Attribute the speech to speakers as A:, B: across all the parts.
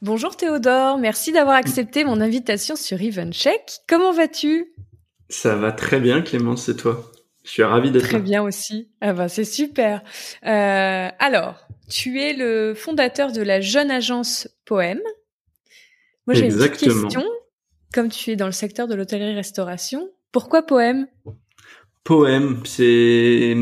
A: Bonjour Théodore, merci d'avoir accepté mon invitation sur EventCheck. Comment vas-tu?
B: Ça va très bien Clémence, c'est toi? Je suis ravi d'être
A: Très bien aussi. Ah bah c'est super. Euh, alors, tu es le fondateur de la jeune agence Poème. Moi j'ai une petite question. Comme tu es dans le secteur de l'hôtellerie-restauration, pourquoi Poème?
B: Poème, c'est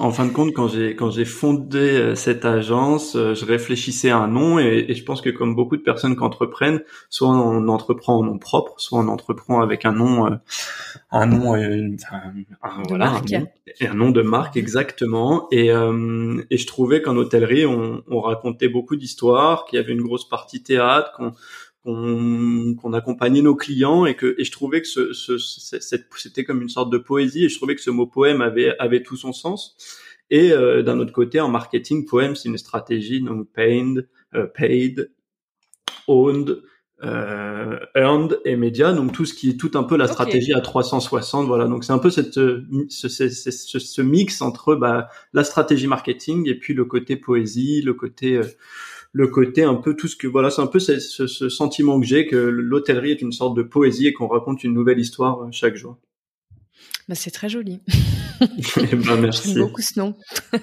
B: en fin de compte quand j'ai quand j'ai fondé euh, cette agence, euh, je réfléchissais à un nom et, et, je pense que comme beaucoup de personnes qui entreprennent, soit on entreprend en nom propre, soit on entreprend avec un nom euh, un nom un,
A: voilà un nom,
B: un nom, de marque exactement. Et et je trouvais qu'en hôtellerie on, on racontait beaucoup d'histoires, qu'il y avait une grosse partie théâtre, qu'on qu'on accompagnait nos clients et que et je trouvais que ce, ce, c'était comme une sorte de poésie et je trouvais que ce mot poème avait avait tout son sens. Et euh, d'un autre côté en marketing poème c'est une stratégie donc paid euh, paid owned euh, earned et média donc tout ce qui est tout un peu la stratégie à 360 voilà. Donc c'est un peu cette ce, ce, ce, mix entre bah, la stratégie marketing et puis le côté poésie le côté euh, le côté un peu tout ce que voilà, c'est un peu ce, ce, sentiment que j'ai que l'hôtellerie est une sorte de poésie et qu'on raconte une nouvelle histoire euh, chaque jour.
A: Bah, c'est très joli.
B: Eh ben, merci.
A: J'aime beaucoup ce nom. euh,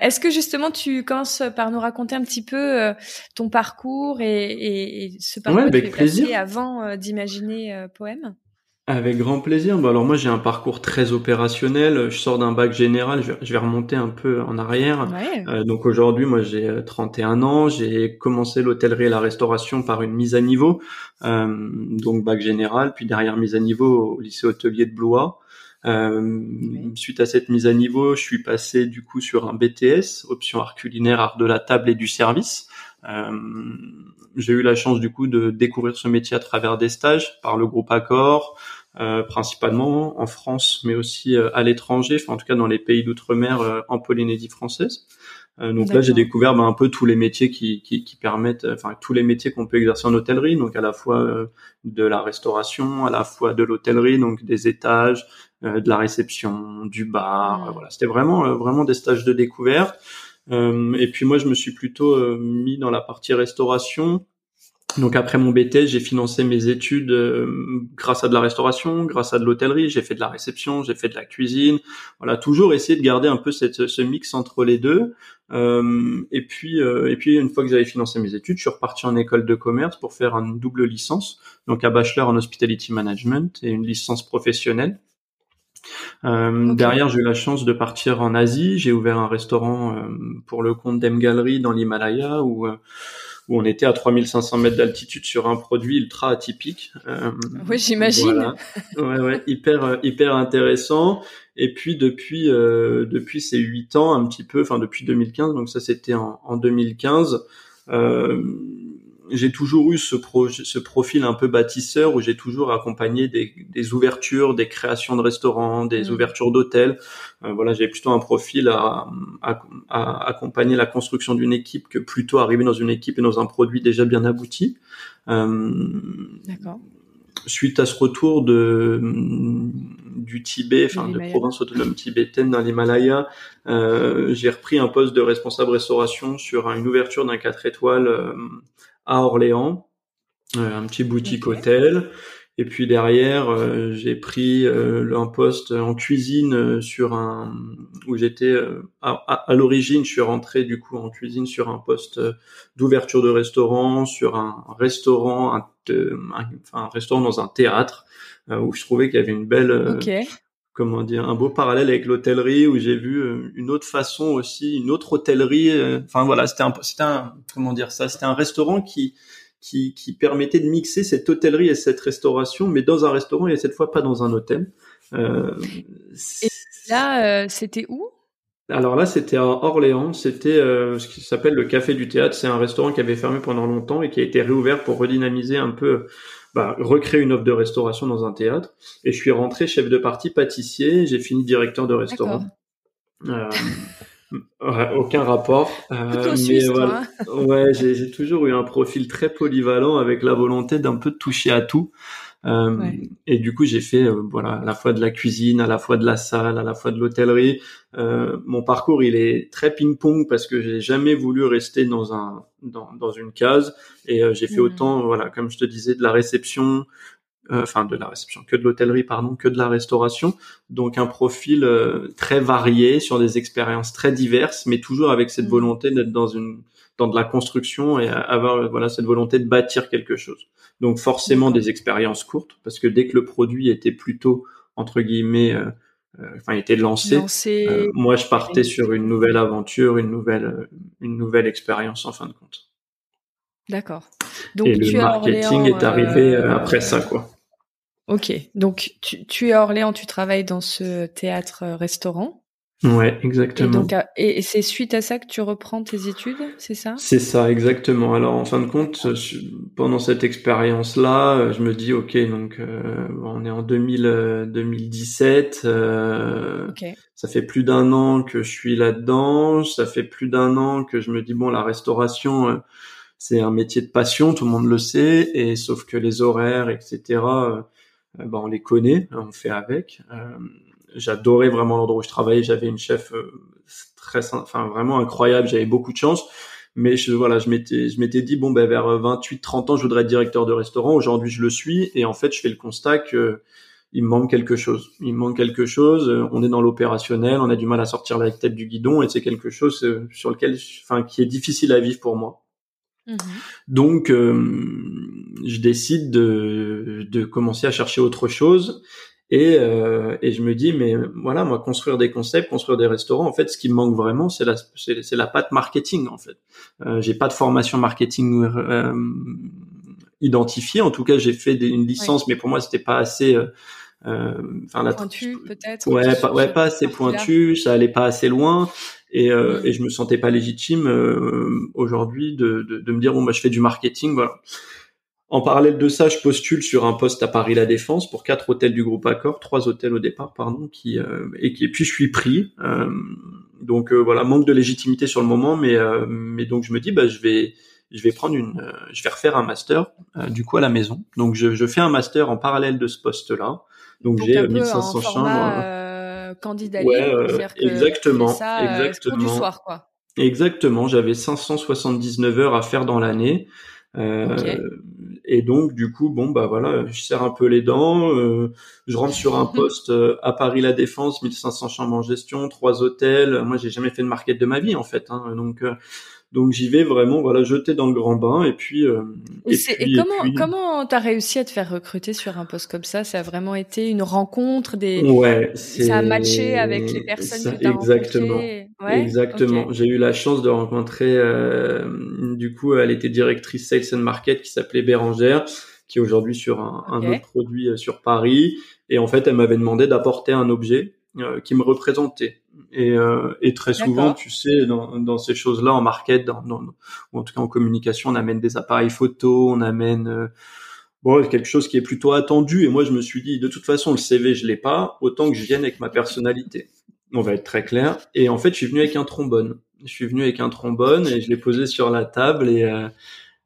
A: Est-ce que justement tu commences par nous raconter un petit peu euh, ton parcours et, et, et ce parcours
B: ouais,
A: que tu as avant euh, d'imaginer Poème?
B: Avec grand plaisir. Bon, alors moi j'ai un parcours très opérationnel. Je sors d'un bac général. Je vais, remonter un peu en arrière. Euh, donc aujourd'hui, moi j'ai 31 euh, ans. J'ai commencé l'hôtellerie et la restauration par une mise à niveau. Euh, donc bac général, puis derrière mise à niveau au lycée hôtelier de Blois. Euh, Suite à cette mise à niveau, je suis passé du coup sur un BTS, option art culinaire, art de la table et du service. Euh, j'ai eu la chance du coup de découvrir ce métier à travers des stages par le groupe Accor, euh, principalement en France, mais aussi euh, à l'étranger, enfin en tout cas dans les pays d'outre-mer euh, en Polynésie française. Euh, donc là, j'ai découvert ben, un peu tous les métiers qui, qui, qui permettent, enfin tous les métiers qu'on peut exercer en hôtellerie, donc à la fois de la restauration, à la fois de l'hôtellerie, donc des étages, de la réception, du bar. Voilà, c'était vraiment vraiment des stages de découverte. Euh, et puis moi, je me suis plutôt euh, mis dans la partie restauration. Donc après mon BTS, j'ai financé mes études euh, grâce à de la restauration, grâce à de l'hôtellerie. J'ai fait de la réception, j'ai fait de la cuisine. Voilà, toujours essayer de garder un peu cette, ce mix entre les deux. Euh, et puis, et puis une fois que j'avais financé mes études, je suis reparti en école de commerce pour faire une double licence, donc un bachelor en hospitality management et une licence professionnelle. Euh, Derrière, j'ai eu la chance de partir en Asie. J'ai ouvert un restaurant euh, pour le compte d'Em Gallery dans l'Himalaya où euh, où on était à 3500 mètres d'altitude sur un produit ultra atypique.
A: Euh, oui, j'imagine.
B: Ouais, ouais, hyper hyper intéressant. Et puis depuis depuis ces huit ans, un petit peu, enfin depuis 2015, donc ça c'était en, en 2015. Euh, j'ai toujours eu ce, projet, ce profil un peu bâtisseur où j'ai toujours accompagné des, des, ouvertures, des créations de restaurants, des mmh. ouvertures d'hôtels. Euh, voilà, j'ai plutôt un profil à, à, à accompagner la construction d'une équipe que plutôt arriver dans une équipe et dans un produit déjà bien abouti.
A: Euh, D'accord.
B: Suite à ce retour de du Tibet, enfin de province autonome tibétaine dans l'Himalaya, euh, j'ai repris un poste de responsable restauration sur une ouverture d'un 4 étoiles euh, à Orléans, euh, un petit boutique hôtel. Et puis derrière, euh, j'ai pris euh, un poste en cuisine sur un où j'étais à, l'origine, je suis rentré du coup en cuisine sur un poste d'ouverture de restaurant, sur un restaurant, un, enfin, un restaurant dans un théâtre où je trouvais qu'il y avait une belle comment dire un beau parallèle avec l'hôtellerie où j'ai vu euh, une autre façon aussi, une autre hôtellerie. Euh, enfin voilà, c'était un, c'était un comment dire ça, c'était un restaurant qui qui, qui permettait de mixer cette hôtellerie et cette restauration, mais dans un restaurant et cette fois pas dans un hôtel. Euh,
A: et là, c'était où?
B: Alors là, c'était à Orléans. C'était ce qui s'appelle le Café du Théâtre. C'est un restaurant qui avait fermé pendant longtemps et qui a été réouvert pour redynamiser un peu bah, recréer une offre de restauration dans un théâtre. Et je suis rentré chef de partie pâtissier. J'ai fini directeur de restaurant. Euh, aucun rapport.
A: Euh, mais
B: voilà. ouais, j'ai toujours eu un profil très polyvalent avec la volonté d'un peu toucher à tout. Euh, et du coup, j'ai fait euh, voilà à la fois de la cuisine, à la fois de la salle, à la fois de l'hôtellerie. Euh, mon parcours, il est très ping-pong parce que j'ai jamais voulu rester dans un dans, dans une case. Et j'ai fait mmh. autant voilà comme je te disais de la réception, enfin de la réception, que de l'hôtellerie, pardon, que de la restauration. Donc un profil très varié sur des expériences très diverses, mais toujours avec cette mmh. volonté d'être dans une dans de la construction et avoir voilà cette volonté de bâtir quelque chose. Donc forcément des expériences courtes parce que dès que le produit était plutôt entre guillemets euh, euh enfin était lancé, euh, moi je partais sur une nouvelle aventure, une nouvelle euh, une nouvelle expérience en fin de compte.
A: D'accord.
B: Donc et le marketing est arrivé après ça quoi.
A: Ok, donc tu, tu es à Orléans, tu travailles dans ce théâtre restaurant.
B: Ouais, exactement.
A: Et, et, c'est suite à ça que tu reprends tes études, c'est ça?
B: C'est ça, exactement. Alors, en fin de compte, pendant cette expérience-là, je me dis, ok, donc euh, on est en 2000, 2017. Euh, euh Ça fait plus d'un an que je suis là-dedans. Ça fait plus d'un an que je me dis, bon, la restauration, euh, c'est un métier de passion, tout le monde le sait. Et sauf que les horaires, etc. Euh, ben, on les connaît, on fait avec j'adorais vraiment l'endroit où je travaillais. J'avais une chef euh, très, enfin vraiment incroyable. J'avais beaucoup de chance. Mais je, voilà, je m'étais, je m'étais dit bon ben vers 28, 30 ans, je voudrais être directeur de restaurant. Aujourd'hui, je le suis, et en fait, je fais le constat que il me manque quelque chose. Il me manque quelque chose. On est dans l'opérationnel, on a du mal à sortir la tête du guidon, et c'est quelque chose euh, sur lequel, enfin, qui est difficile à vivre pour moi. Mmh Donc, euh, je décide de, de commencer à chercher autre chose. Et, euh, et je me dis, mais voilà, moi, construire des concepts, construire des restaurants, en fait, ce qui me manque vraiment, c'est la, c'est, la patte marketing, en fait. Euh, j'ai pas de formation marketing euh, identifiée. En tout cas, j'ai fait une licence, mais pour moi, c'était pas assez. Euh,
A: euh enfin, la pointu, peut-être.
B: Ouais, pas, ouais, pas assez pointu. Ça allait pas assez loin. Et, euh, mm. et je me sentais pas légitime aujourd'hui de, de, de, me dire bon bah je fais du marketing voilà en parallèle de ça, je postule sur un poste à Paris La Défense pour quatre hôtels du groupe Accor, trois hôtels au départ, pardon, qui euh, et, qui, puis je suis pris. Euh, donc euh, voilà, manque de légitimité sur le moment, mais mais donc je me dis bah je vais je vais prendre une, je vais refaire un master du coup à la maison. Donc je, je fais un master en parallèle de ce poste-là. Donc, j'ai 1500 chambres.
A: candidat
B: ouais, exactement, exactement.
A: du soir quoi.
B: Exactement, j'avais 579 heures à faire dans l'année. Euh, et donc du coup, bon bah voilà, je serre un peu les dents. Euh, je rentre sur un poste euh, à Paris La Défense, 1500 chambres en gestion, trois hôtels. Moi, j'ai jamais fait de market de ma vie en fait. Hein, donc donc j'y vais vraiment, voilà, jeter dans le grand bain et puis. Euh,
A: et, et, comment comment t'as réussi à te faire recruter sur un poste comme ça? Ça a vraiment été une rencontre des.
B: Ouais,
A: ça a matché avec les personnes que t'as
B: Exactement. Ouais exactement. J'ai eu la chance de rencontrer. Euh, du coup, elle était directrice sales and market qui s'appelait Bérangère, qui est aujourd'hui sur un, un autre produit euh, sur Paris. Et en fait, elle m'avait demandé d'apporter un objet euh, qui me représentait. Et, euh, et très souvent, tu sais, dans, dans ces choses-là, en market, dans, dans, ou en tout cas en communication, on amène des appareils photo, on amène euh, bon quelque chose qui est plutôt attendu. Et moi, je me suis dit, de toute façon, le CV, je l'ai pas, autant que je vienne avec ma personnalité. On va être très clair. Et en fait, je suis venu avec un trombone. Je suis venu avec un trombone et je l'ai posé sur la table et euh,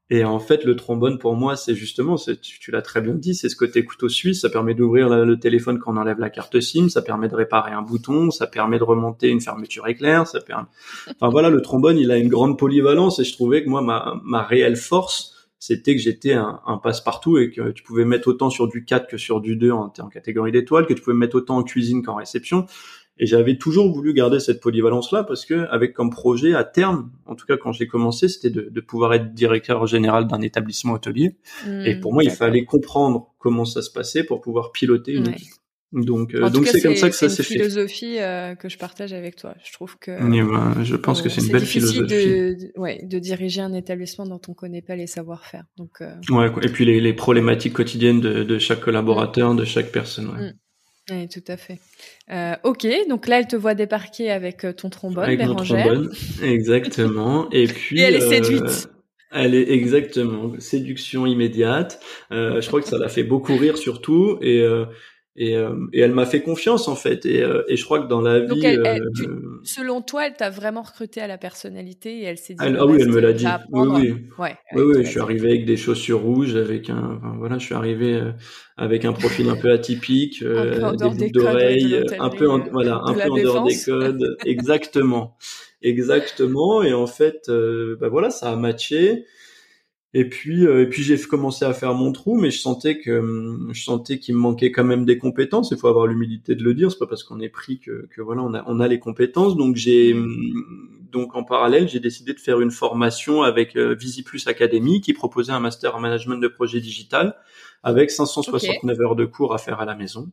B: et en fait, le trombone pour moi, c'est justement, tu, l'as très bien dit, c'est ce côté couteau suisse. Ça permet d'ouvrir le téléphone quand on enlève la carte SIM, ça permet de réparer un bouton, ça permet de remonter une fermeture éclair, ça permet. Enfin voilà, le trombone, il a une grande polyvalence et je trouvais que moi, ma, ma réelle force, c'était que j'étais un, un passe-partout et que tu pouvais mettre autant sur du 4 que sur du 2 en, en catégorie d'étoiles, que tu pouvais mettre autant en cuisine qu'en réception. Et j'avais toujours voulu garder cette polyvalence-là parce que, avec comme projet à terme, en tout cas quand j'ai commencé, c'était de, de, pouvoir être directeur général d'un établissement hôtelier. et pour moi, il fallait comprendre comment ça se passait pour pouvoir piloter une équipe. Donc, euh, donc c'est comme ça que ça s'est fait.
A: C'est une philosophie euh, que je partage avec toi. Je trouve que.
B: Ben, je pense que c'est une belle philosophie.
A: De, ouais, de diriger un établissement dont on connaît pas les savoir-faire. Donc.
B: Euh... Ouais, et puis les, les problématiques quotidiennes de, de, chaque collaborateur, de chaque personne. Ouais. Mm.
A: Oui, tout à fait. Euh, ok, donc là, elle te voit débarquer avec euh, ton trombone,
B: avec
A: mon
B: trombone, exactement. Et puis.
A: Et elle est séduite.
B: Elle est exactement séduction immédiate. Euh, je crois que ça l'a fait beaucoup rire surtout et euh, et, euh, et elle m'a fait confiance en fait. Et, euh, et je crois que dans la vie
A: euh, selon toi elle t'a vraiment recruté à la personnalité et elle s'est dit
B: ah oui elle me l'a dit. oui oui. Ouais, oui, oui je suis arrivé avec des chaussures rouges avec un enfin, voilà je suis arrivé avec un profil un peu atypique
A: un peu
B: des boucles d'oreilles un peu en, voilà un peu en dehors des codes. Exactement. Exactement. Et en fait bah voilà ça a matché et puis, euh, et puis j'ai commencé à faire mon trou, mais je sentais que hum, je sentais qu'il me manquait quand même des compétences. Il faut avoir l'humilité de le dire. C'est pas parce qu'on est pris que, que voilà, on a, on a les compétences. Donc j'ai hum, donc en parallèle, j'ai décidé de faire une formation avec euh, VisiPlus Academy qui proposait un master en management de projet digital avec 569 heures de cours à faire à la maison.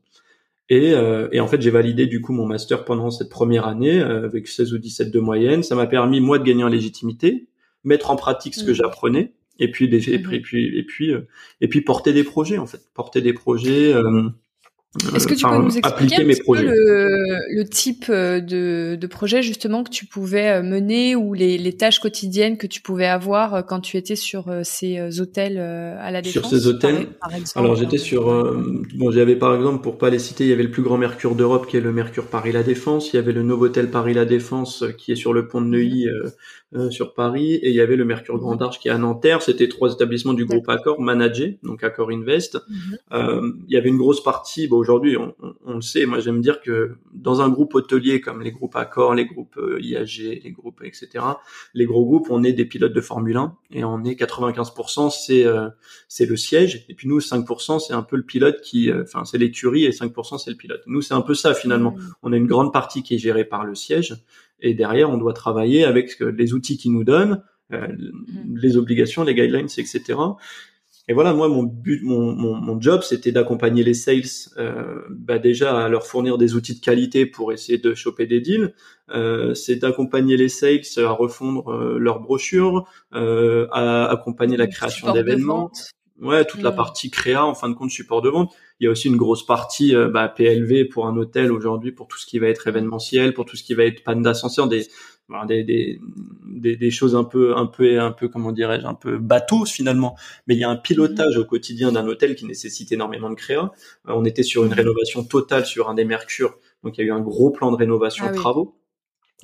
B: Et, euh, et en fait, j'ai validé du coup mon master pendant cette première année euh, avec 16 ou 17 de moyenne. Ça m'a permis moi de gagner en légitimité, mettre en pratique ce que mmh. j'apprenais et puis des, et puis et puis et puis, euh, et puis porter des projets en fait. Porter des projets euh,
A: est-ce que tu peux nous expliquer un petit peu le, le, type euh, de, de projet justement que tu pouvais euh, mener ou les, les, tâches quotidiennes que tu pouvais avoir euh, quand tu étais sur ces hôtels à la défense
B: Sur ces hôtels. Par, exemple, Alors j'étais sur bon j'avais par exemple pour pas les citer il y avait le plus grand Mercure d'Europe qui est le Mercure Paris La Défense. Il y avait le Novotel Paris La Défense qui est sur le pont de Neuilly euh, sur Paris et il y avait le Mercure Grand Arche qui est à Nanterre. C'était trois établissements du groupe Accor managés, donc Accor Invest. Mhm. il y avait une grosse partie. Bon, aujourd'hui, on, on, le sait. Moi, j'aime dire que dans un groupe hôtelier comme les groupes Accor, les groupes euh, IAG, les groupes etc., les gros groupes, on est des pilotes de Formule 1 et on est 95%, c'est euh, c'est le siège. Et puis nous, 5%, c'est un peu le pilote qui, enfin, c'est l'écurie et 5% c'est le pilote. Nous, c'est un peu ça finalement. Mhm. On a une grande partie qui est gérée par le siège et derrière, on doit travailler avec les outils qu'ils nous donnent, euh, mm. les obligations, les guidelines, etc. Et voilà, moi, mon but, mon, mon, mon job, c'était d'accompagner les sales, euh, bah déjà à leur fournir des outils de qualité pour essayer de choper des deals. Euh, c'est d'accompagner les sales à refondre euh, leurs brochures, euh, à accompagner la création d'événements. Ouais, toute la mm. partie créa, en fin de compte, support de vente. Il y a aussi une grosse partie euh, bah, PLV pour un hôtel aujourd'hui, pour tout ce qui va être événementiel, pour tout ce qui va être panne d'ascenseur, des, des, des, des, des, choses un peu, un peu, un peu, comment dirais-je, un peu bateau finalement. Mais il y a un pilotage au quotidien d'un hôtel qui nécessite énormément de créa. Euh, on était sur une rénovation totale sur un des Mercures, donc il y a eu un gros plan de rénovation
A: ah
B: travaux.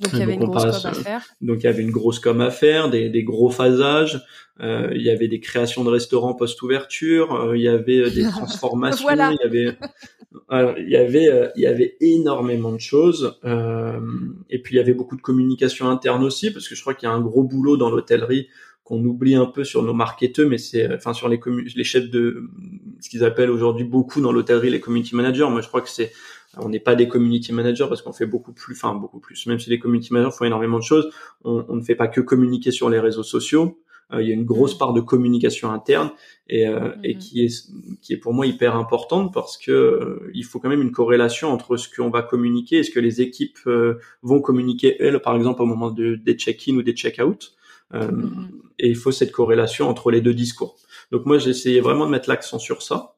A: Donc il y avait une grosse com à faire.
B: Donc il y avait une grosse com à faire, des, des gros phasages. Euh, il y avait des créations de restaurants post-ouverture. Euh, il y avait euh, des transformations.
A: voilà.
B: Il y avait, alors, il y avait, euh, il y avait énormément de choses. et puis il y avait beaucoup de communication interne aussi, parce que je crois qu'il y a un gros boulot dans l'hôtellerie qu'on oublie un peu sur nos marketeurs, mais c'est, enfin sur les les chefs de ce qu'ils appellent aujourd'hui beaucoup dans l'hôtellerie les community managers. Moi je crois que c'est on n'est pas des community managers parce qu'on fait beaucoup plus, enfin beaucoup plus. Même si les community managers font énormément de choses, on, on ne fait pas que communiquer sur les réseaux sociaux. Euh, il y a une grosse mm. part de communication interne et, euh, et mm-hmm. qui est qui est pour moi hyper importante parce que euh, il faut quand même une corrélation entre ce qu'on va communiquer et ce que les équipes vont communiquer elles, par exemple au moment de, des check-in ou des check-out. Mm-hmm. Et il faut cette corrélation entre les deux discours. Donc moi j'ai essayé vraiment de mettre l'accent sur ça.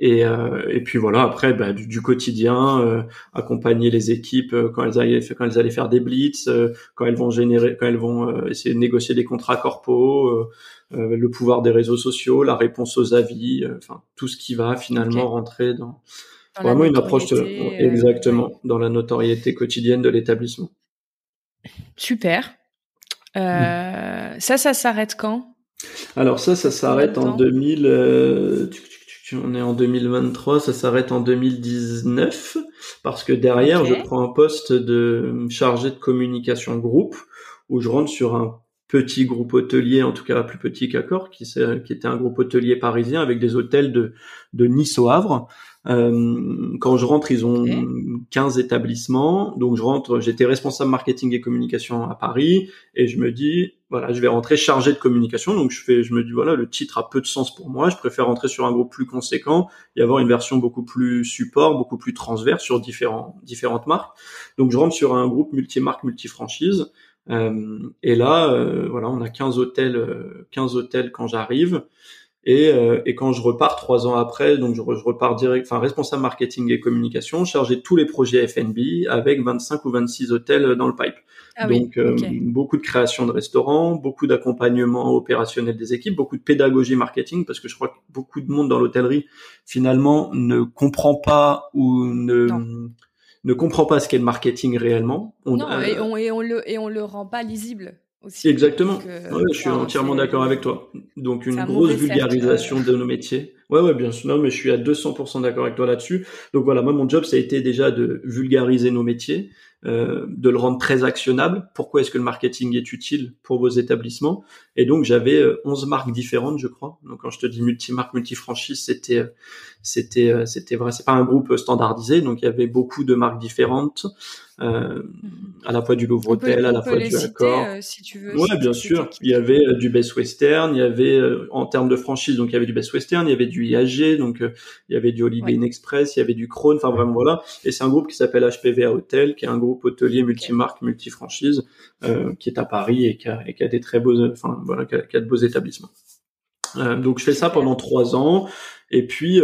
B: Et, euh, et puis voilà, après bah, du, du, quotidien, euh, accompagner les équipes euh, quand elles allaient quand elles allaient faire des blitz, euh, quand elles vont générer, quand elles vont essayer de négocier des contrats corpo, le pouvoir des réseaux sociaux, la réponse aux avis, enfin tout ce qui va finalement rentrer dans, vraiment une approche exactement dans la notoriété quotidienne de l'établissement.
A: Super. Mm. Ça, ça s'arrête quand?
B: Alors ça, ça s'arrête en 2000. Euh, on est en 2023, ça s'arrête en 2019 parce que derrière, je prends un poste de chargé de communication groupe où je rentre sur un petit groupe hôtelier, en tout cas plus petit qu'Accor, qui, qui était un groupe hôtelier parisien avec des hôtels de, de Nice au Havre. Euh, quand je rentre, ils ont 15 établissements. Donc je rentre, j'étais responsable marketing et communication à Paris et je me dis, voilà, je vais rentrer chargé de communication. Donc je fais, je me dis voilà, le titre a peu de sens pour moi. Je préfère rentrer sur un groupe plus conséquent et avoir une version beaucoup plus support, beaucoup plus transverse sur différents différentes marques. Donc je rentre sur un groupe multi-marque, multi-franchise. Euh, et là, euh, voilà, on a 15 hôtels, 15 hôtels quand j'arrive. Et, euh, et, quand je repars trois ans après, donc je, je, repars direct, enfin responsable marketing et communication, chargé de tous les projets F&B avec 25 ou 26 hôtels dans le pipe. Ah donc euh, beaucoup de création de restaurants, beaucoup d'accompagnement opérationnel des équipes, beaucoup de pédagogie marketing parce que je crois que beaucoup de monde dans l'hôtellerie finalement ne comprend pas ou ne ne comprend pas ce qu'est le marketing réellement.
A: On, non, et, on, et, on, le et on le rend pas lisible.
B: Exactement. je suis entièrement d'accord avec toi. Donc une grosse vulgarisation de nos métiers. Ouais, ouais, bien sûr. Non, mais je suis à 200% d'accord avec toi là-dessus. Donc voilà, moi mon job ça a été déjà de vulgariser nos métiers, euh, de le rendre très actionnable. Pourquoi est-ce que le marketing est utile pour vos établissements? Et donc j'avais 11 euh, marques différentes, je crois. Donc quand je te dis multi-marque, multi-franchise, c'était c'était euh, c'était vrai. C'est pas un groupe standardisé, donc il y avait beaucoup de marques différentes. Euh, à la fois du Louvre Hôtel, à la fois du Accor.
A: Euh, si tu veux.
B: Ouais, bien sûr. Il y avait euh, du Best Western, il y avait euh, en termes de franchise, donc il y avait du Best Western, il y avait du IAG, donc il y avait du Holiday Inn Express, il y avait du Krone, enfin vraiment voilà. Et c'est un groupe qui s'appelle HPVA Hotel, qui est un groupe hôtelier multimarque, multifranchise, qui est à Paris et qui a, et qui a des très beaux, enfin voilà, qui a, qui a de beaux établissements. donc je fais ça pendant trois ans, et puis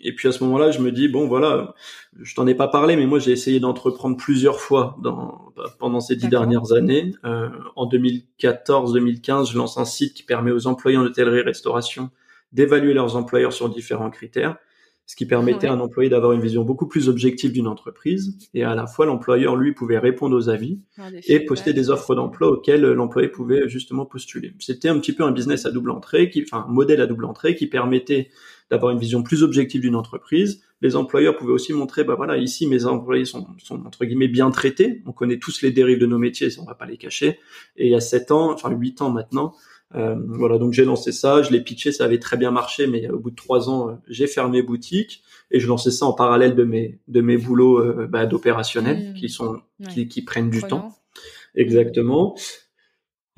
B: et puis à ce moment-là, je me dis bon voilà, je t'en ai pas parlé, mais moi j'ai essayé d'entreprendre plusieurs fois dans, pendant ces dix dernières années. Euh, en 2014-2015, je lance un site qui permet aux employés en hôtellerie-restauration d'évaluer leurs employeurs sur différents critères, ce qui permettait à un employé d'avoir une vision beaucoup plus objective d'une entreprise, et à la fois l'employeur lui pouvait répondre aux avis et poster des offres d'emploi auxquelles l'employé pouvait justement postuler. C'était un petit peu un business à double entrée, qui, enfin un modèle à double entrée qui permettait d'avoir une vision plus objective d'une entreprise. Les employeurs pouvaient aussi montrer, bah voilà, ici mes employés sont, sont entre guillemets bien traités. On connaît tous les dérives de nos métiers, on va pas les cacher. Et il y a sept ans, enfin huit ans maintenant, euh, voilà, donc j'ai lancé ça, je l'ai pitché, ça avait très bien marché, mais au bout de trois ans, euh, j'ai fermé boutique et je lançais ça en parallèle de mes de mes boulots euh, bah, d'opérationnels mmh. qui sont qui, qui, prennent du temps. Exactement.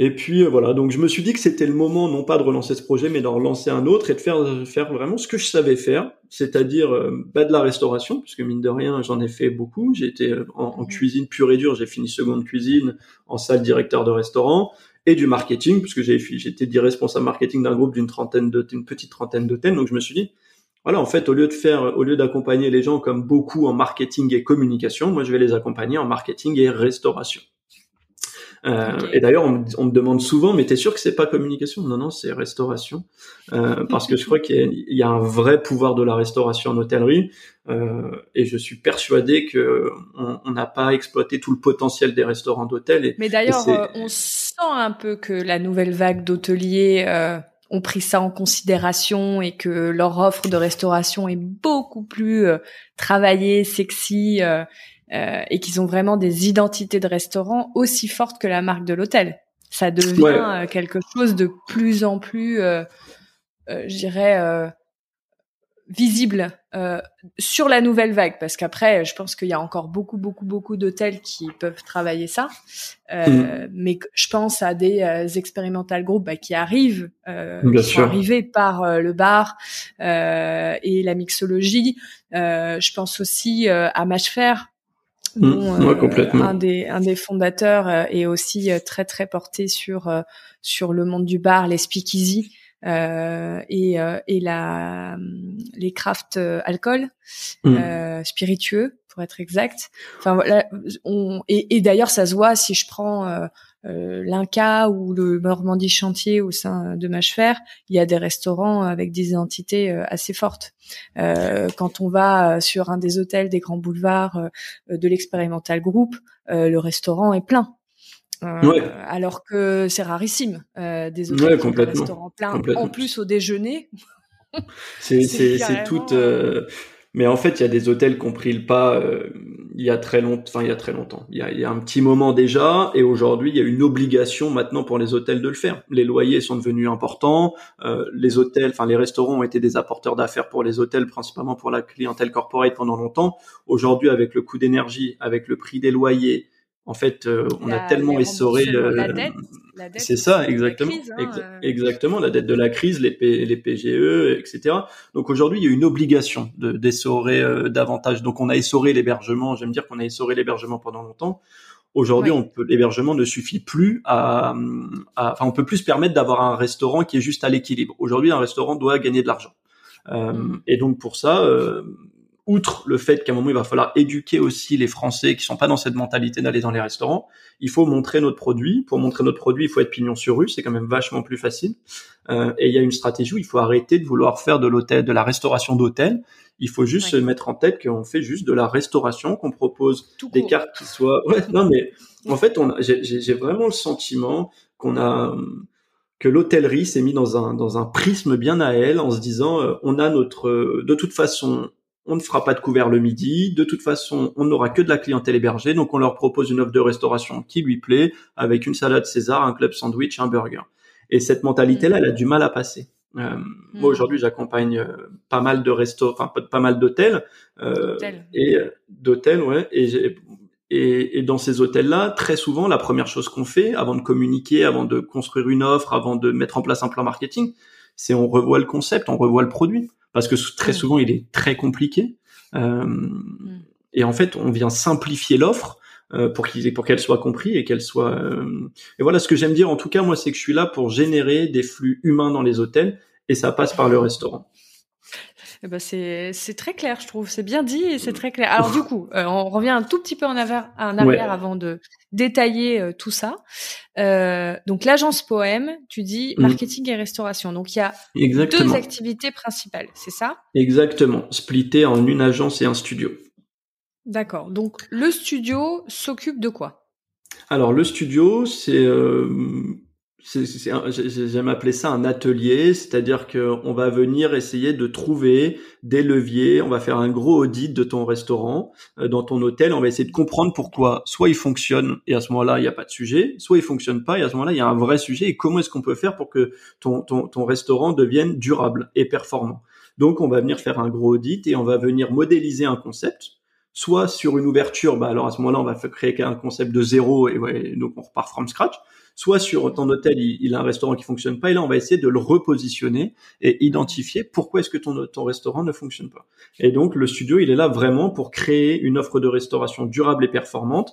B: Et puis euh, voilà, donc je me suis dit que c'était le moment non pas de relancer ce projet, mais d'en relancer un autre et de faire faire vraiment ce que je savais faire, c'est-à-dire euh, bah, de la restauration, puisque mine de rien j'en ai fait beaucoup. J'ai été euh, en, cuisine pure et dure, j'ai fini seconde cuisine en salle directeur de restaurant et du marketing, puisque j'étais dit responsable marketing d'un groupe d'une trentaine de petite trentaine d'hôtels. Donc je me suis dit voilà, en fait, au lieu de faire, au lieu d'accompagner les gens comme beaucoup en marketing et communication, moi je vais les accompagner en marketing et restauration. Euh, et d'ailleurs, on, me demande souvent, mais t'es sûr que c'est pas communication? Non, non, c'est restauration, euh, parce que je crois qu'il y, a un vrai pouvoir de la restauration en hôtellerie, euh, et je suis persuadé que on n'a pas exploité tout le potentiel des restaurants d'hôtel.
A: Mais d'ailleurs, on sent un peu que la nouvelle vague d'hôteliers ont pris ça en considération et que leur offre de restauration est beaucoup plus euh, travaillée, sexy euh, et qu'ils ont vraiment des identités de restaurant aussi fortes que la marque de l'hôtel. Ça devient euh, quelque chose de plus en plus, euh, euh je dirais, visible sur la nouvelle vague. Parce qu'après je pense qu'il y a encore beaucoup beaucoup beaucoup d'hôtels qui peuvent travailler ça. Euh, mm. mais je pense à des euh, expérimental group bah, qui arrivent euh, qui sont arrivés par le bar et la mixologie. Je pense aussi à
B: Mmh. Euh,
A: un des un des fondateurs euh, est aussi euh, très très porté sur sur le monde du bar, les speakeasy euh, et et la les craft alcool mmh. spiritueux pour être exact. Enfin voilà, on et, et d'ailleurs ça se voit si je prends euh, l'Inca ou le Normandie Chantier au sein de Mâchefer, il y a des restaurants avec des identités euh, assez fortes. Euh, quand on va sur un des hôtels des grands boulevards de l'expérimental group, le restaurant est plein. Alors que c'est rarissime des hôtels ouais, restaurants pleins. En plus au déjeuner.
B: c'est c'est toute mais en fait, il y a des hôtels qui ont pris le pas euh, il y a très longtemps. Enfin, il y a très longtemps. Il y a, il y a un petit moment déjà, et aujourd'hui, il y a une obligation maintenant pour les hôtels de le faire. Les loyers sont devenus importants. Euh, les hôtels, enfin les restaurants ont été des apporteurs d'affaires pour les hôtels, principalement pour la clientèle corporate pendant longtemps. Aujourd'hui, avec le coût d'énergie, avec le prix des loyers, En fait, on a tellement essoré
A: la dette,
B: c'est ça, exactement. Hein, exactement, la dette de la crise, les, les PGE, etc. Donc aujourd'hui, il y a une obligation de d'essorer davantage. Donc on a essoré l'hébergement. J'aime dire qu'on a essoré l'hébergement pendant longtemps. Aujourd'hui, on peut l'hébergement ne suffit plus à, enfin, on peut plus se permettre d'avoir un restaurant qui est juste à l'équilibre. Aujourd'hui, un restaurant doit gagner de l'argent. Euh, mm. Et donc pour ça, euh, outre le fait qu'à un moment il va falloir éduquer aussi les Français qui sont pas dans cette mentalité d'aller dans les restaurants, il faut montrer notre produit. Pour montrer notre produit, il faut être pignon sur rue, c'est quand même vachement plus facile. Euh, et il y a une stratégie où il faut arrêter de vouloir faire de l'hôtel, de la restauration d'hôtel il faut juste se mettre en tête qu'on fait juste de la restauration, qu'on propose des cartes qui soient. Ouais, non mais en fait, on j'ai vraiment le sentiment qu'on a que l'hôtellerie s'est mis dans un dans un prisme bien à elle en se disant euh, on a notre de toute façon on ne fera pas de couvert le midi, de toute façon on n'aura que de la clientèle hébergée, donc on leur propose une offre de restauration qui lui plaît avec une salade César, un club sandwich, un burger. Et cette mentalité là, elle a du mal à passer. Euh, Moi hmm. aujourd'hui, j'accompagne euh, pas mal de restos, enfin pas mal d'hôtels euh, et euh, d'hôtels, ouais. Et, et, et, dans ces hôtels-là, très souvent, la première chose qu'on fait avant de communiquer, avant de construire une offre, avant de mettre en place un plan marketing, c'est on revoit le concept, on revoit le produit, parce que très souvent, il est très compliqué. Euh, hmm. Et en fait, on vient simplifier l'offre pour qu'il pour qu'elle soit comprise et qu'elle soit euh... et voilà ce que j'aime dire en tout cas moi c'est que je suis là pour générer des flux humains dans les hôtels et ça passe par le restaurant.
A: Eh ben c'est c'est très clair, je trouve. C'est bien dit et c'est très clair. Alors du coup, euh, on revient un tout petit peu en arrière, en arrière avant de détailler euh, tout ça. Euh, donc l'agence Poème, tu dis mm. marketing et restauration. Donc il y a deux activités principales, c'est ça?
B: Exactement, splitté en une agence et un studio.
A: D'accord. Donc le studio s'occupe de quoi?
B: Alors le studio, c'est j'aime appeler ça un atelier, c'est-à-dire qu'on va venir essayer de trouver des leviers, on va faire un gros audit de ton restaurant, euh, dans ton hôtel, on va essayer de comprendre pourquoi soit il fonctionne et à ce moment-là il n'y a pas de sujet, soit il fonctionne pas et à ce moment-là il y a un vrai sujet et comment est-ce qu'on peut faire pour que ton, ton, ton restaurant devienne durable et performant. Donc on va venir faire un gros audit et on va venir modéliser un concept soit sur une ouverture, bah alors à ce moment-là, on va créer un concept de zéro et ouais, donc on repart from scratch soit sur ton hôtel, il, a un restaurant qui fonctionne pas, et là on va essayer de le repositionner et identifier pourquoi est-ce que ton, ton restaurant ne fonctionne pas. Et donc le studio, il est là vraiment pour créer une offre de restauration durable et performante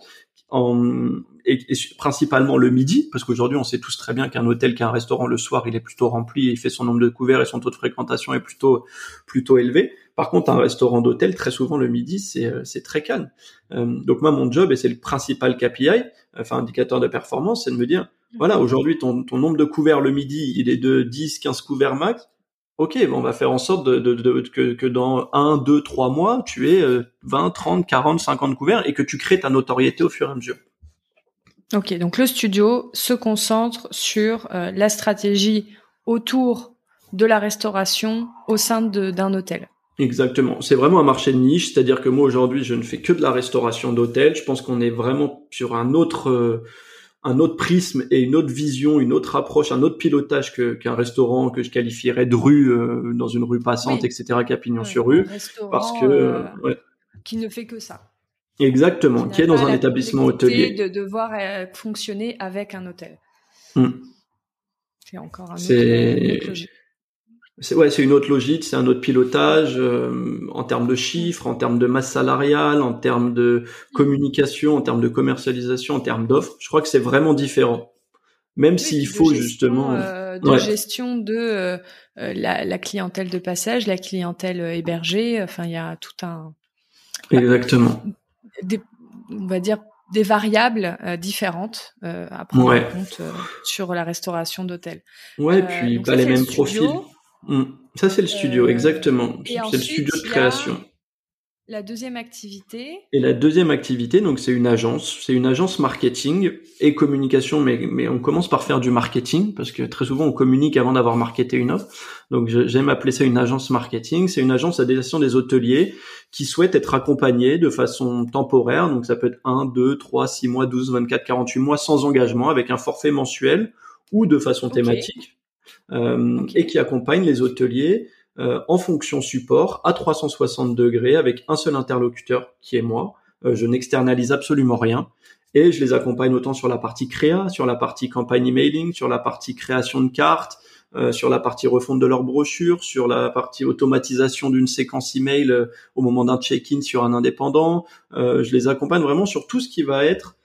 B: en, et, principalement le midi, parce qu'aujourd'hui on sait tous très bien qu'un hôtel qui a un restaurant le soir, il est plutôt rempli, et il fait son nombre de couverts et son taux de fréquentation est plutôt plutôt élevé. Par contre, un restaurant d'hôtel, très souvent le midi, c'est c'est très calme. Euh, donc moi, mon job et c'est le principal KPI, enfin indicateur de performance, c'est de me dire voilà, aujourd'hui ton ton nombre de couverts le midi, il est de 10, 15 couverts max. Ok, on va faire en sorte de, de, de, que, que dans 1, 2, 3 mois, tu aies 20, 30, 40, 50 couverts et que tu crées ta notoriété au fur et à mesure.
A: Ok, donc le studio se concentre sur euh, la stratégie autour de la restauration au sein d'un hôtel.
B: Exactement. C'est vraiment un marché de niche, c'est-à-dire que moi aujourd'hui, je ne fais que de la restauration d'hôtel. Je pense qu'on est vraiment sur un autre euh, un autre prisme et une autre vision, une autre approche, un autre pilotage que qu'un restaurant que je qualifierais de rue euh, dans une rue passante, etc. Capignon sur rue, parce que
A: qui ne fait que ça.
B: Exactement, qui, est dans un établissement hôtelier.
A: De devoir euh, fonctionner avec un hôtel. Hmm.
B: C'est encore un autre, c'est ouais, c'est une autre logique, c'est un autre pilotage euh, en termes de chiffres, en termes de masse salariale, en termes de communication, en termes de commercialisation, en termes d'offres. Je crois que c'est vraiment différent. Même s'il faut justement
A: euh, de gestion de euh, la, la, clientèle de passage, la clientèle hébergée. Enfin, il y a tout un
B: exactement
A: on va dire des variables euh, différentes euh, à prendre en compte euh, sur la restauration d'hôtel.
B: Ouais, puis pas les mêmes profils. Mmh. Ça c'est le studio, exactement. C'est le studio de création.
A: La deuxième activité.
B: Et la deuxième activité, donc c'est une agence, c'est une agence marketing et communication, mais, mais on commence par faire du marketing parce que très souvent on communique avant d'avoir marketé une offre. Donc j'aime appeler ça une agence marketing. C'est une agence à destination des hôteliers qui souhaitent être accompagnés de façon temporaire. Donc ça peut être 1, 2, 3, 6 mois, 12, 24, 48 mois sans engagement avec un forfait mensuel ou de façon thématique euh, et qui accompagne les hôteliers euh, en fonction support à 360 degrés avec un seul interlocuteur qui est moi. Euh, je n'externalise absolument rien et je les accompagne autant sur la partie créa, sur la partie campagne emailing, sur la partie création de cartes, euh, sur la partie refonte de leur brochure, sur la partie automatisation d'une séquence email euh, au moment d'un check-in sur un indépendant. Euh, je les accompagne vraiment sur tout ce qui va être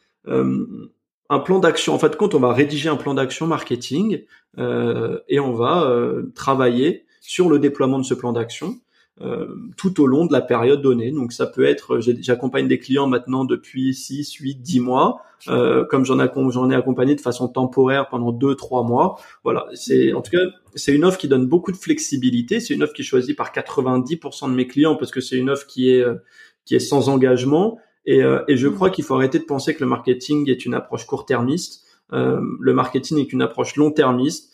B: un plan d'action. En fait, compte, on va rédiger un plan d'action marketing et on va travailler sur le déploiement de ce plan d'action. Euh, tout au long de la période donnée. Donc ça peut être, j'accompagne des clients maintenant depuis 6, 8, 10 mois, euh, comme j'en ai, accompagné de façon temporaire pendant 2, 3 mois. Voilà, c'est en tout cas c'est une offre qui donne beaucoup de flexibilité. C'est une offre qui est choisie par 90% de mes clients parce que c'est une offre qui est euh, qui est sans engagement. Et, et je crois qu'il faut arrêter de penser que le marketing est une approche court-termiste. le marketing est une approche long-termiste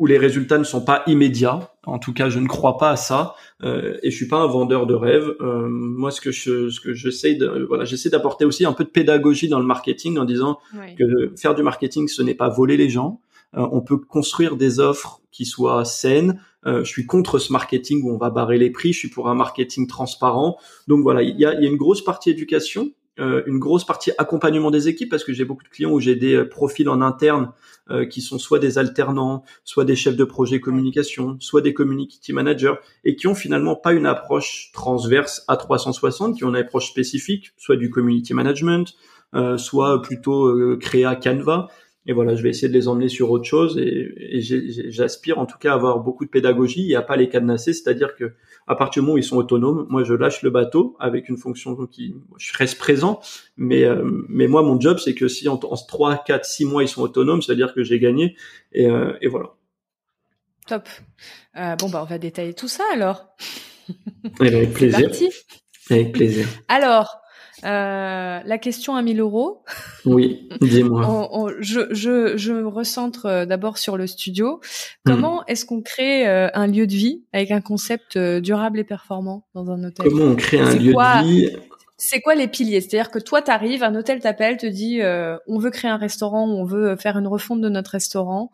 B: où les résultats ne sont pas immédiats. En tout cas, je ne crois pas à ça euh, et je suis pas un vendeur de rêve. Euh, moi, ce que je, ce que j'essaie de, voilà, j'essaie d'apporter aussi un peu de pédagogie dans le marketing en disant que faire du marketing, ce n'est pas voler les gens. Euh, on peut construire des offres qui soient saines. Je suis contre ce marketing où on va barrer les prix. Je suis pour un marketing transparent. Donc voilà, il y a, y a une grosse partie éducation euh, une grosse partie accompagnement des équipes parce que j'ai beaucoup de clients où j'ai des euh, profils en interne euh, qui sont soit des alternants, soit des chefs de projet communication, soit des community managers et qui ont finalement pas une approche transverse à 360, qui ont une approche spécifique, soit du community management, soit plutôt créa Canva et voilà, je vais essayer de les emmener sur autre chose et, j'aspire en tout cas à avoir beaucoup de pédagogie et à pas les cadenasser, c'est-à-dire que à partir du moment où ils sont autonomes, moi je lâche le bateau avec une fonction qui je reste présent, mais euh, mais moi mon job c'est que si en, en 3, 4, 6 mois ils sont autonomes, c'est-à-dire que j'ai gagné et, euh, et voilà.
A: Top. Euh, bon bah on va détailler tout ça alors.
B: avec plaisir. Avec plaisir.
A: Alors, euh, la question à 1000 euros.
B: Oui, dis-moi.
A: je, je, je me recentre euh, d'abord sur le studio. Comment hmm. est-ce qu'on crée euh, un lieu de vie avec un concept durable et performant dans un hôtel?
B: Comment on crée un lieu de vie?
A: C'est quoi les piliers? C'est-à-dire que toi, tu arrives, un hôtel t'appelle, te dit on veut créer un restaurant, on veut faire une refonte de notre restaurant.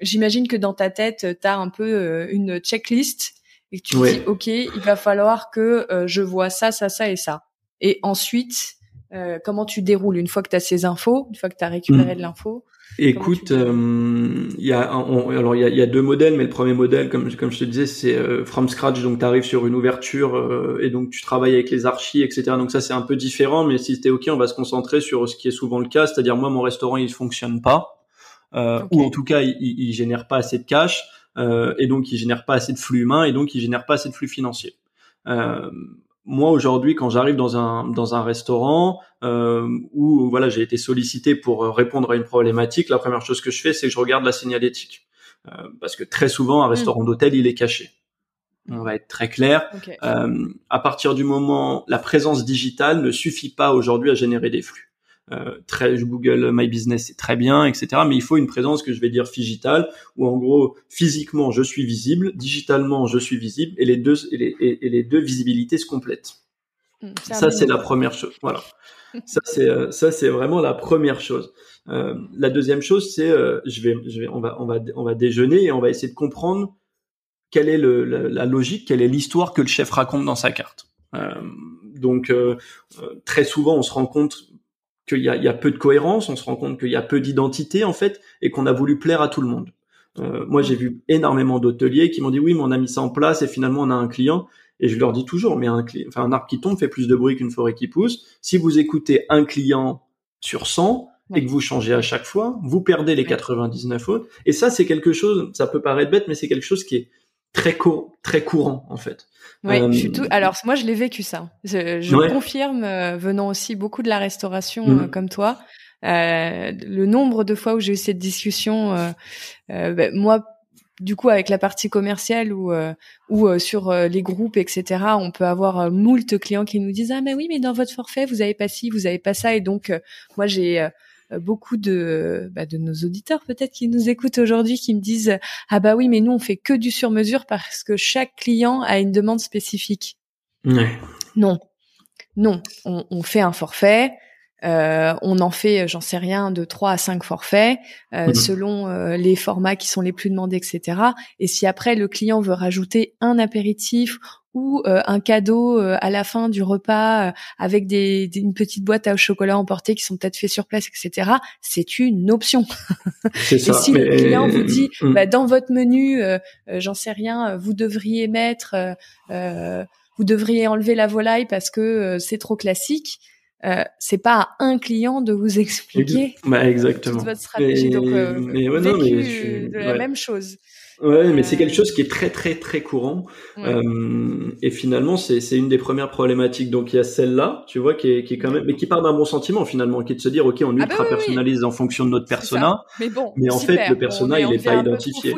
A: J'imagine que dans ta tête, tu as un peu une checklist et tu dis ok il va falloir que euh, je vois ça ça ça et ça et ensuite euh, comment tu déroules une fois que tu as ces infos une fois que tu as récupéré mm. de l'info
B: Écoute, euh, il y a alors il y a, deux modèles, mais le premier modèle, comme comme je te disais, c'est from scratch, donc tu arrives sur une ouverture et donc tu travailles avec les archis, etc. Donc ça c'est un peu différent, mais si c'était ok, on va se concentrer sur ce qui est souvent le cas, c'est-à-dire moi mon restaurant il fonctionne pas, ou en tout cas il, il, génère pas assez de cash. Euh, et donc il génère pas assez de flux humains et donc il génère pas assez de flux financiers. Euh, moi aujourd'hui, quand j'arrive dans un dans un restaurant euh, où voilà j'ai été sollicité pour répondre à une problématique, la première chose que je fais, c'est que je regarde la signalétique euh, parce que très souvent un restaurant d'hôtel il est caché. On va être très clair. Euh, à partir du moment, la présence digitale ne suffit pas aujourd'hui à générer des flux. Euh, très Google My Business c'est très bien, etc. Mais il faut une présence que je vais dire digitale, où en gros physiquement je suis visible, digitalement je suis visible, et les deux et les, et, les deux visibilités se complètent. Mmh, ça c'est la première chose. Voilà. ça c'est euh, ça c'est vraiment la première chose. Euh, la deuxième chose c'est euh, je vais je vais on va on va on va déjeuner et on va essayer de comprendre quelle est le, la, la, logique, quelle est l'histoire que le chef raconte dans sa carte. Euh, donc très souvent on se rend compte qu'il y a, y a, peu de cohérence, on se rend compte qu'il y a peu d'identité en fait, et qu'on a voulu plaire à tout le monde. Euh, moi, j'ai vu énormément d'hôteliers qui m'ont dit oui, mais on a mis ça en place et finalement on a un client. Et je leur dis toujours, mais un, enfin, un arbre qui tombe fait plus de bruit qu'une forêt qui pousse. Si vous écoutez un client sur 100 et que vous changez à chaque fois, vous perdez les 99 autres. Et ça, c'est quelque chose, ça peut paraître bête, mais c'est quelque chose qui est très, très courant en fait.
A: Oui, je suis tout. Euh, alors moi, je l'ai vécu ça. Je, je confirme, euh, venant aussi beaucoup de la restauration euh, mmh. comme toi, le nombre de fois où j'ai eu cette discussion. Ben, moi, du coup, avec la partie commerciale ou ou sur les groupes, etc., on peut avoir moult clients qui nous disent ah mais oui, mais dans votre forfait, vous avez pas ci, vous avez pas ça, et donc moi j'ai euh, beaucoup de, bah, de nos auditeurs peut-être qui nous écoutent aujourd'hui qui me disent ah bah oui mais nous on fait que du sur mesure parce que chaque client a une demande spécifique. Non, non, on, on, fait un forfait. Euh, on en fait, j'en sais rien, de 3 à 5 forfaits euh, mmh selon euh, les formats qui sont les plus demandés, etc. Et si après le client veut rajouter un apéritif ou un cadeau à la fin du repas avec des, une petite boîte à chocolat emporté qui sont peut-être faits sur place, etc. C'est une option. Et si le client vous dit, mmh. bah, dans votre menu, j'en sais rien, vous devriez mettre, vous devriez enlever la volaille parce que c'est trop classique euh, c'est pas à un client de vous expliquer
B: bah, exactement.
A: toute votre stratégie. Donc, euh, mais, ouais, non, mais je... de la même chose.
B: Ouais, mais c'est quelque euh, chose qui est très très très courant. Euh, et finalement, c'est c'est une des premières problématiques. Donc il y a celle-là, tu vois, qui est qui est quand même, mais qui part d'un bon sentiment finalement, qui est de se dire, ok, on ah bah ultra personnalise en fonction de notre persona.
A: Mais bon,
B: mais en fait, le persona, il est pas identifié.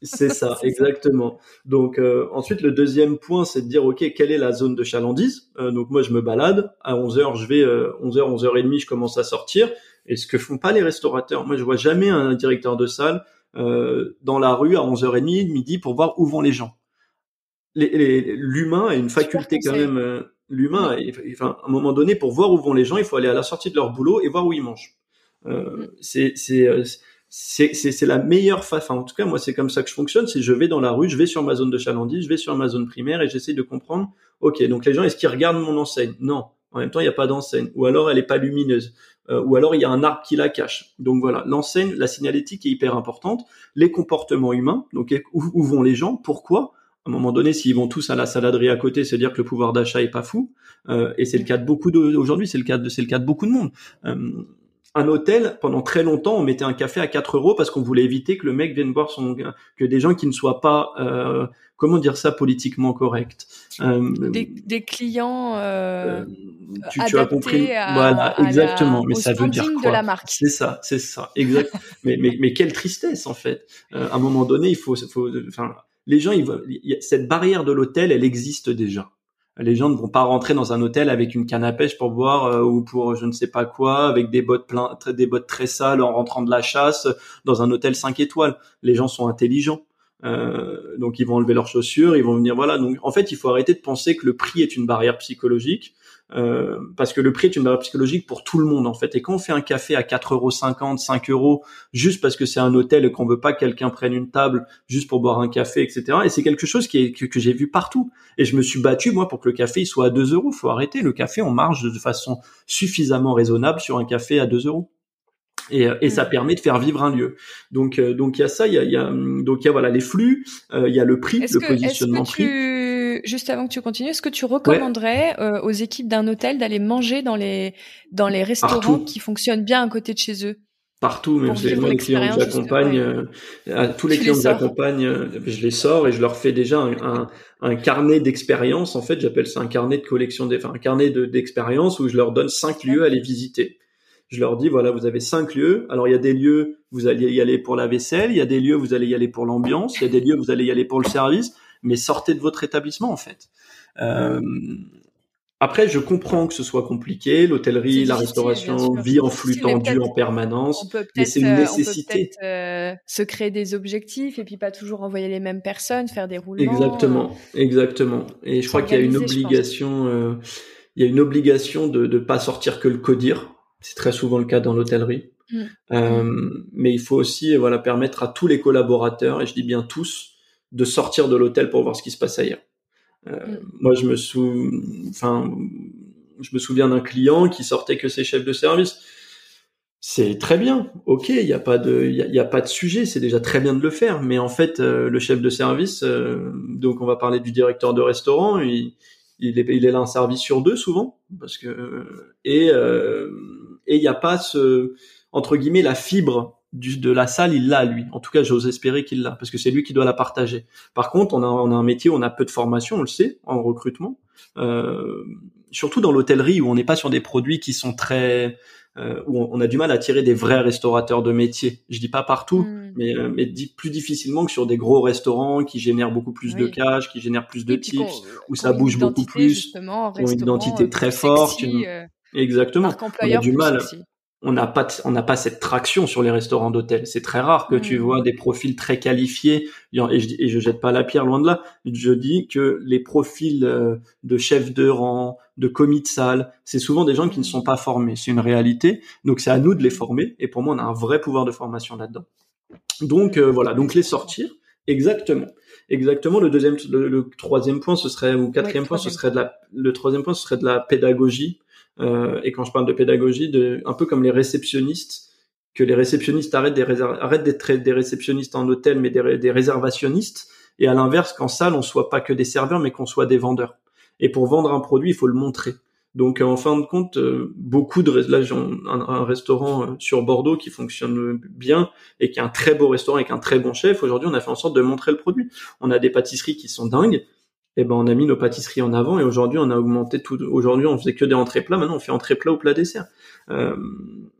B: C'est ça, exactement. Donc euh, ensuite, le deuxième point, c'est de dire, OK, quelle est la zone de chalandise? Euh, Donc moi, je me balade. À 11h, je vais, 11h, euh, 11h30, je commence à sortir. Et ce que font pas les restaurateurs, moi, je vois jamais un directeur de salle dans la rue à 11h30, midi, pour voir où vont les gens. L'humain a une faculté quand même... L'humain, enfin, à un moment donné, pour voir où vont les gens, il faut aller à la sortie de leur boulot et voir où ils mangent. Mm. c'est c'est la meilleure façon. en tout cas, moi, c'est comme ça que je fonctionne. Si je vais dans la rue, je vais sur ma zone de chalandise, je vais sur ma zone primaire et j'essaie de comprendre. Ok, donc les gens, est-ce qu'ils regardent mon enseigne? Non. En même temps, il n'y a pas d'enseigne. Ou alors, elle est pas lumineuse. Euh, ou alors, il y a un arbre qui la cache. Donc voilà, l'enseigne, la signalétique est hyper importante. Les comportements humains. Donc où, vont les gens? Pourquoi? À un moment donné, s'ils vont tous à la saladerie à côté, c'est dire que le pouvoir d'achat est pas fou. Euh, et c'est le cas de beaucoup de aujourd'hui, c'est le cas de c'est le cas de beaucoup de monde. Euh, un hôtel, pendant très longtemps, on mettait un café à 4 euros parce qu'on voulait éviter que le mec vienne boire son, que des gens qui ne soient pas, euh, comment dire ça politiquement correct.
A: Euh, des, clients euh,
B: tu, tu, as compris. voilà, exactement. mais ça veut dire quoi
A: de la marque.
B: C'est ça, c'est ça, exact. mais, mais, mais quelle tristesse en fait. à un moment donné, il faut, faut, enfin, les gens, ils, cette barrière de l'hôtel, elle existe déjà les gens ne vont pas rentrer dans un hôtel avec une canne à pêche pour boire euh, ou pour je ne sais pas quoi, avec des bottes plein, des bottes très sales en rentrant de la chasse dans un hôtel 5 étoiles. Les gens sont intelligents. Euh, donc ils vont enlever leurs chaussures, ils vont venir voilà. Donc en fait, il faut arrêter de penser que le prix est une barrière psychologique. Euh, parce que le prix est une barrière psychologique pour tout le monde en fait. Et quand on fait un café à 4,50 euros, 5 euros, juste parce que c'est un hôtel et qu'on veut pas que quelqu'un prenne une table juste pour boire un café, etc. Et c'est quelque chose qui est, que, j'ai vu partout. Et je me suis battu moi pour que le café il soit à 2 euros. Faut arrêter le café, on marge de façon suffisamment raisonnable sur un café à 2 euros. Et, et, ça mm. permet de faire vivre un lieu. Donc, euh, donc il y a ça, il y a, y a, donc il y a voilà les flux, euh, il y a le prix, le positionnement prix
A: juste avant que tu continues, est-ce que tu recommanderais euh, aux équipes d'un hôtel d'aller manger dans les dans les restaurants qui fonctionnent bien à côté de chez eux?
B: Partout, même si les clients que j'accompagne, euh, tous les clients que j'accompagne, euh, je les sors et je leur fais déjà un, un, carnet d'expérience. En fait, j'appelle ça un carnet de collection, enfin un carnet d'expérience où je leur donne cinq lieux à les visiter. Je leur dis voilà vous avez cinq lieux. Alors il y a des lieux vous allez y aller pour la vaisselle il y a des lieux vous allez y aller pour l'ambiance il y a des lieux vous allez y aller pour le service mais sortez de votre établissement en fait. Euh, après, je comprends que ce soit compliqué, l'hôtellerie, la restauration vit en flux tendu en permanence, mais c'est une euh, nécessité.
A: On peut euh, se créer des objectifs et puis pas toujours envoyer les mêmes personnes, faire des roulements.
B: Exactement, exactement. Et je crois qu'il y a une obligation, euh, il y a une obligation de ne pas sortir que le codir. C'est très souvent le cas dans l'hôtellerie. Mm. Euh, mais il faut aussi voilà permettre à tous les collaborateurs, et je dis bien tous, de sortir de l'hôtel pour voir ce qui se passe ailleurs. Euh, mm. Moi, je me sou... enfin, je me souviens d'un client qui sortait que ses chefs de service. C'est très bien, ok, il n'y a pas de, il y, a, pas de sujet, c'est déjà très bien de le faire. Mais en fait, euh, le chef de service, euh, donc on va parler du directeur de restaurant, il, il est, il est là un service sur deux souvent, parce que et et il n'y a pas ce entre guillemets la fibre du, de la salle, il l'a lui. En tout cas, j'ose espérer qu'il l'a, parce que c'est lui qui doit la partager. Par contre, on a, on a un métier où on a peu de formation, on le sait, en recrutement. Euh, surtout dans l'hôtellerie, où on n'est pas sur des produits qui sont très... Euh, où on, a du mal à tirer des vrais restaurateurs de métier. Je dis pas partout, hmm. mais, euh, mais plus difficilement que sur des gros restaurants qui génèrent beaucoup plus de cash, qui génèrent plus de tips, où ça bouge beaucoup plus,
A: ont
B: une identité très forte. Exactement.
A: on a du mal.
B: On n'a pas on n'a pas cette traction sur les restaurants d'hôtel. C'est très rare que tu mm. vois des profils très qualifiés et je, et je jette pas la pierre loin de là. Je dis que les profils euh, de chefs de rang, de commis de salle, c'est souvent des gens qui ne sont pas formés. C'est une réalité. Donc c'est à nous de les former et pour moi on a un vrai pouvoir de formation là-dedans. Donc euh, voilà, donc les sortir exactement. Exactement. Le deuxième, le, troisième point, ce serait ou quatrième point, ce serait de la. Le troisième point, ce serait de la pédagogie euh, et quand je parle de pédagogie, de, un peu comme les réceptionnistes, que les réceptionnistes arrêtent d'être des réceptionnistes en hôtel, mais des, des réservationnistes. Et à l'inverse, qu'en salle, on soit pas que des serveurs, mais qu'on soit des vendeurs. Et pour vendre un produit, il faut le montrer. Donc en fin de compte, euh, beaucoup de là j'ai un, un, restaurant euh, sur Bordeaux qui fonctionne bien et qui est un très beau restaurant avec un très bon chef. Aujourd'hui, on a fait en sorte de montrer le produit. On a des pâtisseries qui sont dingues, eh ben on a mis nos pâtisseries en avant et aujourd'hui on a augmenté tout. Aujourd'hui on faisait que des entrées plats, maintenant on fait entrée plat ou plat dessert. Euh,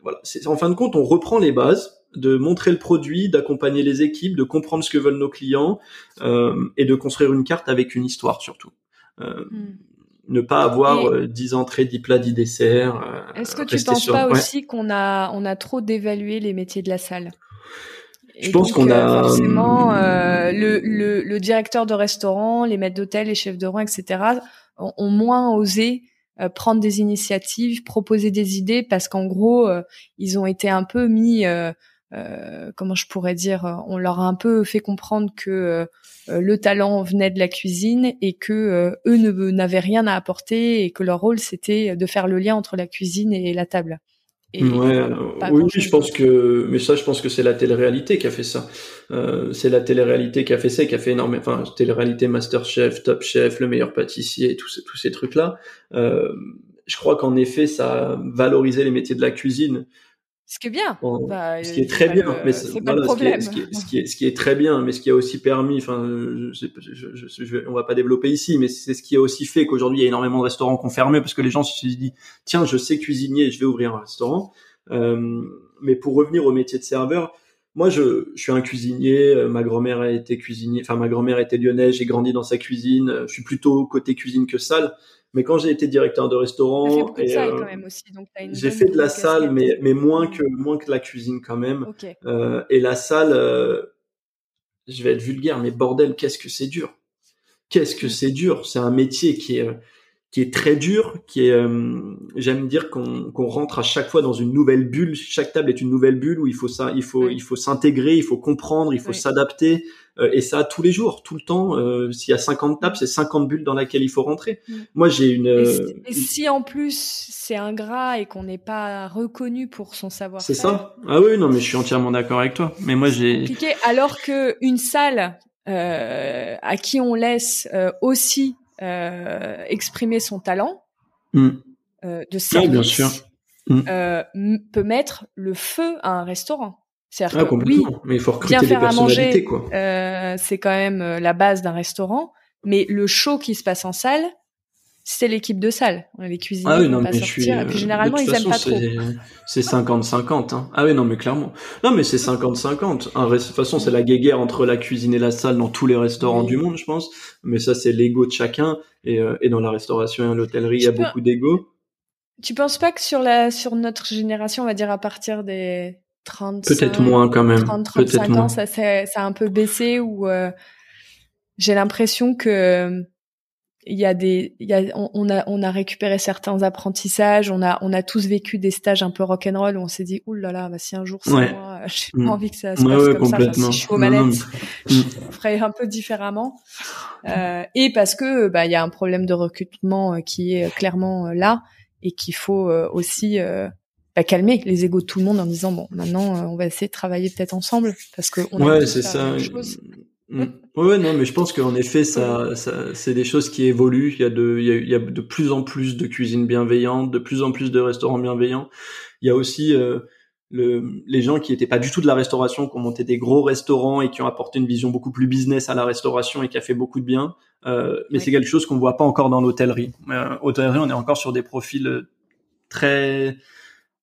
B: voilà, c'est en fin de compte on reprend les bases de montrer le produit, d'accompagner les équipes, de comprendre ce que veulent nos clients euh, et de construire une carte avec une histoire surtout. Euh, hmm. Ne pas avoir euh, 10 entrées, 10 plats, 10 desserts.
A: Euh, Est-ce que tu penses pas aussi qu'on a on a trop dévalué les métiers de la salle?
B: Je pense qu'on a
A: euh, forcément euh, le, le, le, directeur de restaurant, les maîtres d'hôtel, les chefs de rang, etc. ont, moins osé euh, prendre des initiatives, proposer des idées parce qu'en gros ils ont été un peu mis, comment je pourrais dire, on leur a un peu fait comprendre que le talent venait de la cuisine et que eux n'avaient rien à apporter et que leur rôle c'était de faire le lien entre la cuisine et la table
B: ouais, oui, je pense que, mais ça, je pense que c'est la télé-réalité qui a fait ça. Euh, c'est la télé-réalité qui a fait ça, qui a fait énormément, enfin, télé-réalité, Masterchef, Top Chef, le meilleur pâtissier, tous ces, tous ces trucs-là. Euh, je crois qu'en effet, ça a valorisé les métiers de la cuisine.
A: Ce qui est bien.
B: Bah, ce qui est très bien. mais c'est. Ce qui, est, ce, qui est, ce qui est très bien, mais ce qui a aussi permis, enfin, je, je, je, je, on va pas développer ici, mais c'est ce qui a aussi fait qu'aujourd'hui il y a énormément de restaurants qui ont fermé parce que les gens se sont dit, tiens, je sais cuisiner, je vais ouvrir un restaurant. Euh, mais pour revenir au métier de serveur, moi, je, je suis un cuisinier. Euh, ma grand-mère a été cuisinier. Enfin, ma grand-mère était lyonnaise. J'ai grandi dans sa cuisine. Je suis plutôt côté cuisine que salle. Mais quand j'ai été directeur de restaurant, j'ai fait de la salle, mais, mais moins que moins que la cuisine quand même. Euh, et la salle, euh, je vais être vulgaire, mais bordel, qu'est-ce que c'est dur Qu'est-ce que mm. c'est dur C'est un métier qui est qui est très dur, qui est, euh, j'aime dire qu'on qu'on rentre à chaque fois dans une nouvelle bulle. Chaque table est une nouvelle bulle où il faut ça, il faut il faut s'intégrer, il faut comprendre, il faut s'adapter. Euh, et ça tous les jours, tout le temps. Euh, S'il y a 50 tables, c'est 50 bulles dans laquelle il faut rentrer. Moi, j'ai une.
A: Et, si en plus c'est ingrat et qu'on n'est pas reconnu pour son savoir-faire?
B: C'est ça. Ah oui, non, mais je suis entièrement d'accord avec toi. Mais moi, j'ai.
A: Alors que une salle euh, à qui on laisse euh, aussi euh, exprimer son talent mm. euh, de service, bien sûr. Mm. Euh, peut mettre le feu à un restaurant. C'est-à-dire ah, oui,
B: mais il faut bien faire à manger,
A: c'est quand même la base d'un restaurant. Mais le show qui se passe en salle, c'est l'équipe de salle. Les cuisiniers ah oui, non, pas sortir. et puis généralement, ils aiment pas trop.
B: C'est 50-50. Hein. Ah oui, non, mais clairement. Non, mais c'est 50-50. De toute façon, c'est la guéguerre entre la cuisine et la salle dans tous les restaurants du monde, je pense. Mais ça, c'est l'ego de chacun. Et, euh, et dans la restauration et l'hôtellerie, il y a beaucoup d'ego.
A: Tu penses pas que sur la sur notre génération, on va dire à partir des 30
B: peut-être moins quand même
A: 30 35 ans ça ça a un peu baissé ou euh, j'ai l'impression que il y a des, il y a, on, a, on a récupéré certains apprentissages, on a, on a tous vécu des stages un peu rock'n'roll où on s'est dit, oulala, là là, bah, si un jour c'est moi, j'ai pas mm. envie que ça se passe comme ça. si je suis aux manettes, je mm. ferais un peu différemment. Euh, et parce que, bah, il y a un problème de recrutement euh, qui est clairement euh, là et qu'il faut euh, aussi bah, calmer les égos de tout le monde en disant bon, maintenant, on va essayer de travailler peut-être ensemble parce que on
B: ouais, c'est ça. Mm. Ouais, non, mais je pense qu'en effet, ça, ça c'est des choses qui évoluent. Il y a de, il y a, il y a de plus en plus de cuisine bienveillante, de plus en plus de restaurants bienveillants. Il y a aussi euh, le, les gens qui étaient pas du tout de la restauration, qui ont monté des gros restaurants et qui ont apporté une vision beaucoup plus business à la restauration et qui a fait beaucoup de bien. Euh, mais c'est quelque chose qu'on voit pas encore dans l'hôtellerie. Euh, hôtellerie, on est encore sur des profils euh, très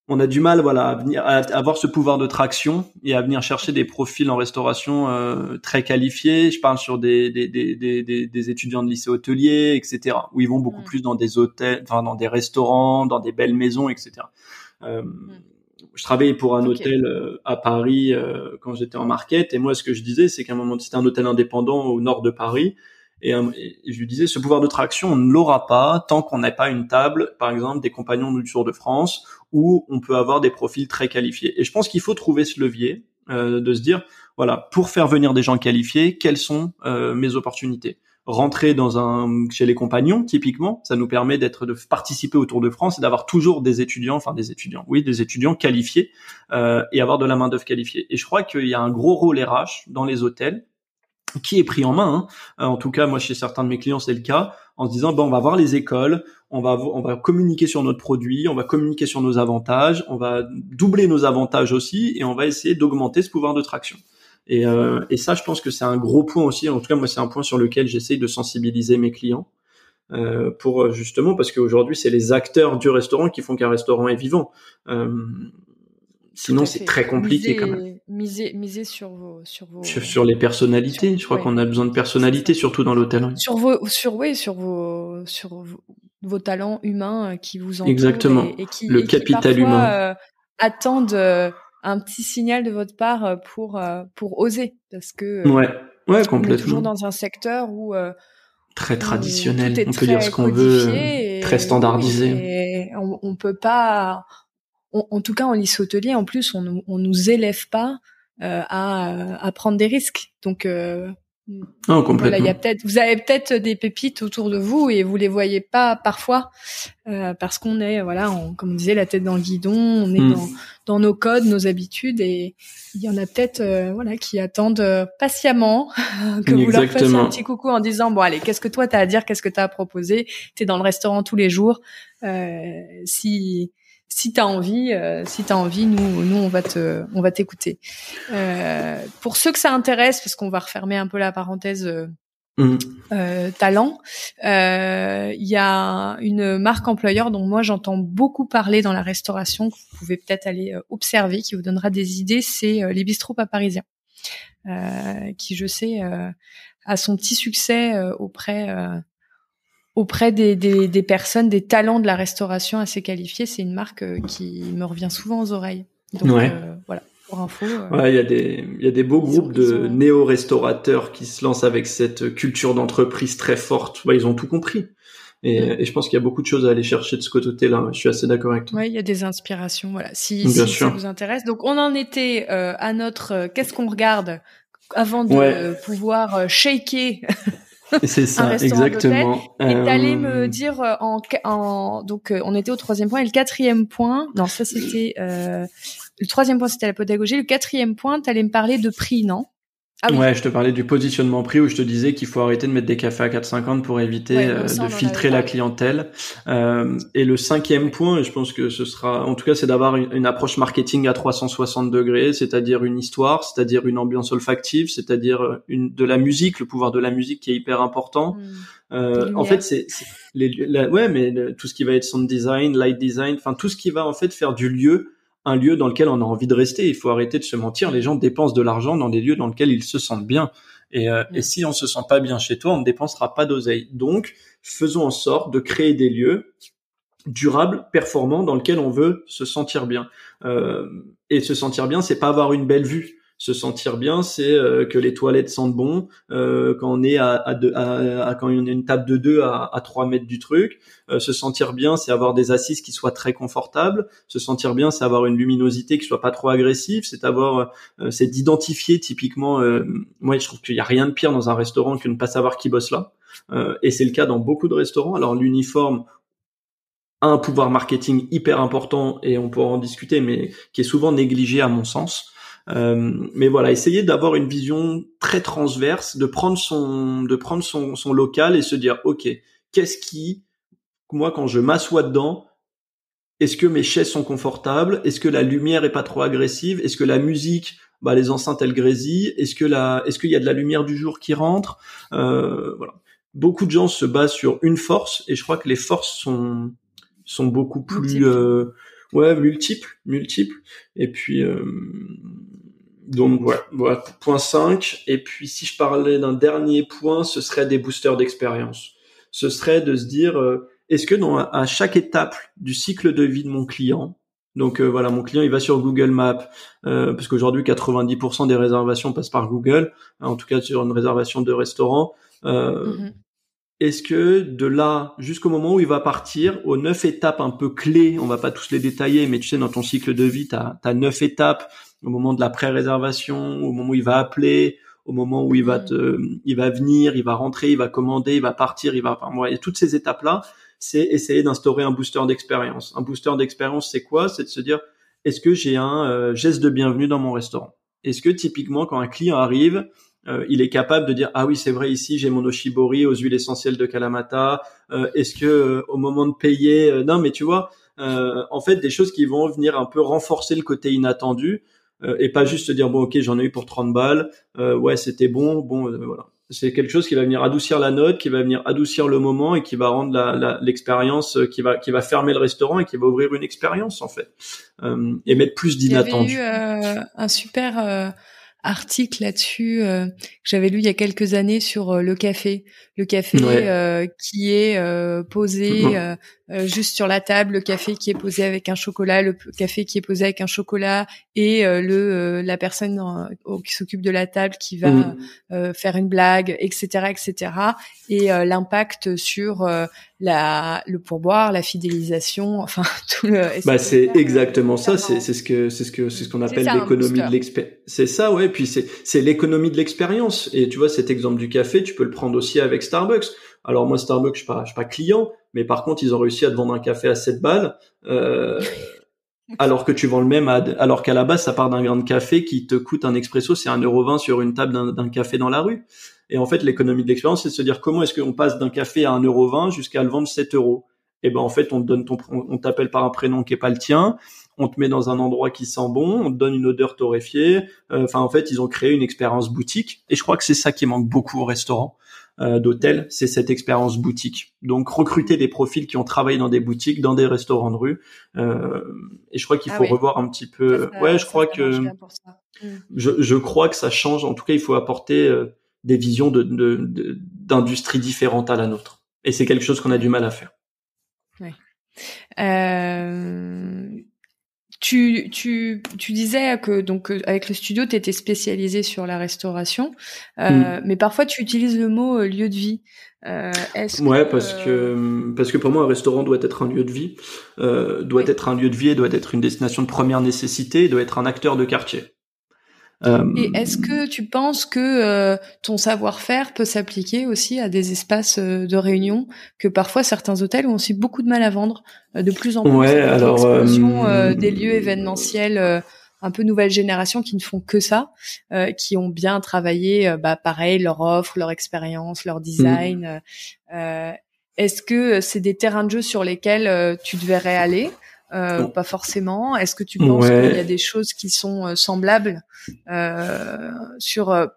B: on a du mal voilà à venir à avoir ce pouvoir de traction et à venir chercher des profils en restauration euh, très qualifiés. Je parle sur des des, des, des, des étudiants de lycée hôtelier, etc. Où ils vont beaucoup mm. plus dans des hôtels, enfin dans des restaurants, dans des belles maisons, etc. Euh, mm. je travaillais pour un hôtel euh, à Paris euh, quand j'étais en market et moi ce que je disais c'est qu'à un moment c'était un hôtel indépendant au nord de Paris et, je lui disais ce pouvoir de traction on ne l'aura pas tant qu'on n'a pas une table par exemple des compagnons du Tour de France où on peut avoir des profils très qualifiés. Et je pense qu'il faut trouver ce levier euh, de se dire voilà pour faire venir des gens qualifiés quelles sont mes opportunités? Rentrer dans un chez les compagnons typiquement ça nous permet d'être de participer au Tour de France et d'avoir toujours des étudiants enfin des étudiants oui des étudiants qualifiés euh, et avoir de la main d'œuvre qualifiée. Et je crois qu'il y a un gros rôle RH dans les hôtels qui est pris en main hein. en tout cas moi chez certains de mes clients c'est le cas en se disant bon on va voir les écoles on va on va communiquer sur notre produit on va communiquer sur nos avantages on va doubler nos avantages aussi et on va essayer d'augmenter ce pouvoir de traction et, euh, et ça, je pense que c'est un gros point aussi. En tout cas, moi, c'est un point sur lequel j'essaye de sensibiliser mes clients. Euh, pour euh, justement parce qu'aujourd'hui c'est les acteurs du restaurant qui font qu'un restaurant est vivant. Euh, sinon c'est très compliqué
A: miser,
B: quand même.
A: Miser, miser sur vos sur vos
B: sur, les personnalités. je crois qu'on a besoin de personnalité surtout dans l'hôtel.
A: Sur vos sur oui sur vos sur vos, talents humains qui vous entourent
B: exactement.
A: et, qui,
B: le capital humain.
A: attendent un petit signal de votre part euh, pour euh, pour oser. Parce que
B: euh, ouais. Ouais
A: complètement on est toujours dans un secteur où
B: très traditionnel. on peut dire ce qu'on veut très standardisé.
A: et on, on peut pas en tout cas en lycée hôtelier en plus on on nous élève pas à, à prendre des risques donc
B: Oh, complètement.
A: il y a peut-être, vous avez peut-être des pépites autour de vous et vous les voyez pas parfois euh, parce qu'on est, voilà, comme on disait, la tête dans le guidon, on est hmm. dans, dans nos codes, nos habitudes et il y en a peut-être, euh, voilà, qui attendent euh, patiemment que vous leur fassiez un petit coucou en disant bon allez, qu'est-ce que toi t'as à dire, qu'est-ce que t'as à proposer, t'es dans le restaurant tous les jours, si si t'as envie, euh, si t'as envie, nous, nous, on va te, on va t'écouter. Euh, pour ceux que ça intéresse, parce qu'on va refermer un peu la parenthèse. Euh, mmh. euh talent. Il y a une marque employeur dont moi j'entends beaucoup parler dans la restauration que vous pouvez peut-être aller observer, qui vous donnera des idées. C'est les bistrots pas parisiens, qui je sais a son petit succès auprès auprès des, des, des, personnes, des talents de la restauration assez qualifiés. C'est une marque euh, qui me revient souvent aux oreilles. Donc ouais. euh, voilà, pour info.
B: Euh, ouais, il y a des il y a des beaux groupes de néo-restaurateurs qui se lancent avec cette culture d'entreprise très forte. Ouais, ils ont tout compris. Et, et je pense qu'il y a beaucoup de choses à aller chercher de ce côté-là. Je suis assez d'accord avec toi.
A: Ouais, il y a des inspirations. Voilà, si, si ça vous intéresse. Donc on en était euh, à notre euh, qu'est-ce qu'on regarde avant de pouvoir shaker
B: C'est ça, exactement.
A: Et me euh, dire euh, en, en donc euh, on était au troisième point. Et le quatrième point, non ça c'était euh, le troisième point c'était la pédagogie, le quatrième point t'allais me parler de prix, non?
B: Ah Ouais, je te parlais du positionnement prix où je te disais qu'il faut arrêter de mettre des cafés à 4,50 pour éviter euh, de filtrer la clientèle. Euh, et le cinquième point, et je pense que ce sera, en tout cas, c'est d'avoir une, approche marketing à 360 degrés, c'est-à-dire une histoire, c'est-à-dire une ambiance olfactive, c'est-à-dire euh, une de la musique, le pouvoir de la musique qui est hyper important. Hmm. Euh, en fait, c'est les, ouais, mais tout ce qui va être sound design, light design, enfin tout ce qui va en fait faire du lieu un lieu dans lequel on a envie de rester. Il faut arrêter de se mentir. Les gens dépensent de l'argent dans des lieux dans lesquels ils se sentent bien. Et, euh, et si on se sent pas bien chez toi, on ne dépensera pas d'oseille. Donc, faisons en sorte de créer des lieux durables, performants, dans lesquels on veut se sentir bien. Euh, et se sentir bien, c'est pas avoir une belle vue se sentir bien, c'est euh, que les toilettes sentent bon, euh, quand on est à, à, à, quand on a une table de deux à, à 3 mètres du truc. Euh, se sentir bien, c'est avoir des assises qui soient très confortables. Se sentir bien, c'est avoir une luminosité qui soit pas trop agressive. C'est avoir, c'est d'identifier typiquement. moi, je trouve qu'il y a rien de pire dans un restaurant que ne pas savoir qui bosse là. et c'est le cas dans beaucoup de restaurants. Alors l'uniforme, un pouvoir marketing hyper important et on pourra en discuter, mais qui est souvent négligé à mon sens. Euh, mais voilà, essayer d'avoir une vision très transverse, de prendre son, de prendre son, son local et se dire, ok, qu'est-ce qui, moi, quand je m'assois dedans, est-ce que mes chaises sont confortables? Est-ce que la lumière est pas trop agressive? Est-ce que la musique, bah, les enceintes elles grésillent? Est-ce que la, est-ce qu'il y a de la lumière du jour qui rentre? Euh, Voilà. Beaucoup de gens se basent sur une force et je crois que les forces sont sont beaucoup plus euh, ouais multiples, multiples. Et puis euh, donc voilà, point 5. Et puis si je parlais d'un dernier point, ce serait des boosters d'expérience. Ce serait de se dire, euh, est-ce que dans, à chaque étape du cycle de vie de mon client, Donc voilà, mon client il va sur Google Maps parce qu'aujourd'hui 90% des réservations passent par Google, en tout cas sur une réservation de restaurant. Mm-hmm est-ce que de là jusqu'au moment où il va partir, aux neuf étapes un peu clés, on va pas tous les détailler, mais tu sais, dans ton cycle de vie, tu as, neuf étapes au moment de la pré-réservation, au moment où il va appeler, au moment où il va te, il va venir, il va rentrer, il va commander, il va partir, il va, enfin, et toutes ces étapes-là, c'est essayer d'instaurer un booster d'expérience. Un booster d'expérience, c'est quoi? C'est de se dire, est-ce que j'ai un euh, geste de bienvenue dans mon restaurant? Est-ce que typiquement, quand un client arrive, euh, il est capable de dire ah oui c'est vrai ici j'ai mon oshibori aux huiles essentielles de Kalamata. Euh, est-ce que euh, au moment de payer non mais tu vois en fait des choses qui vont venir un peu renforcer le côté inattendu et pas juste se dire bon ok j'en ai eu pour 30 balles ouais c'était bon bon voilà c'est quelque chose qui va venir adoucir la note, qui va venir adoucir le moment et qui va rendre l'expérience, qui va qui va fermer le restaurant et qui va ouvrir une expérience en fait et mettre plus d'inattendu.
A: Il y a eu un super article là-dessus euh, que j'avais lu il y a quelques années sur euh, le café, le café euh, qui est posé juste sur la table, le café qui est posé avec un chocolat, le café qui est posé avec un chocolat et le la personne qui s'occupe de la table qui va mmh. faire une blague, etc., etc. Et l'impact sur la le pourboire, la fidélisation, enfin tout le.
B: Bah c'est exactement ça. C'est c'est ce que c'est ce que c'est ce qu'on appelle l'économie de l'expérience. C'est ça, ouais. Puis c'est c'est l'économie de l'expérience. Et tu vois cet exemple du café, tu peux le prendre aussi avec Starbucks. Alors moi Starbucks, je suis pas je suis pas client, mais par contre ils ont réussi à te vendre un café à 7 balles. Euh, alors que tu vends le même alors qu'à la base ça part d'un grain de café qui te coûte un expresso c'est un euro vingt sur une table d'un café dans la rue et en fait l'économie de l'expérience c'est de se dire comment est-ce qu'on passe d'un café à un euro vingt jusqu'à le vendre 7 euros? Et ben en fait on te donne ton on t'appelle par un prénom qui est pas le tien on te met dans un endroit qui sent bon on te donne une odeur torréfiée euh, enfin en fait ils ont créé une expérience boutique et je crois que c'est ça qui manque beaucoup au restaurant euh, d'hôtel, c'est cette expérience boutique. Donc recruter des profils qui ont travaillé dans des boutiques, dans des restaurants de rue. Euh, et je crois qu'il ah faut revoir un petit peu. ouais, je crois que mm. je, je, crois que ça change. En tout cas, il faut apporter euh, des visions de, d'industrie différentes à la nôtre. Et c'est quelque chose qu'on a du mal à faire.
A: Ouais. Euh, tu, tu, tu disais que donc avec le studio, tu étais spécialisé sur la restauration, euh, mm. mais parfois tu utilises le mot euh, lieu de vie.
B: Euh, ouais, parce que parce que pour moi un restaurant doit être un lieu de vie, doit être un lieu de vie, et doit être une destination de première nécessité, doit être un acteur de quartier.
A: Euh, Et est-ce que tu penses que euh, ton savoir-faire peut s'appliquer aussi à des espaces euh, de réunion que parfois certains hôtels ont aussi beaucoup de mal à vendre de plus en plus
B: Ouais, alors
A: des lieux événementiels un peu nouvelle génération qui ne font que ça, qui ont bien travaillé, bah pareil, leur offre, leur expérience, leur design. Mmh. Est-ce que c'est des terrains de jeu sur lesquels tu devrais aller euh, pas forcément. Est-ce que tu penses qu'il y a des choses qui sont euh, semblables euh, sur euh,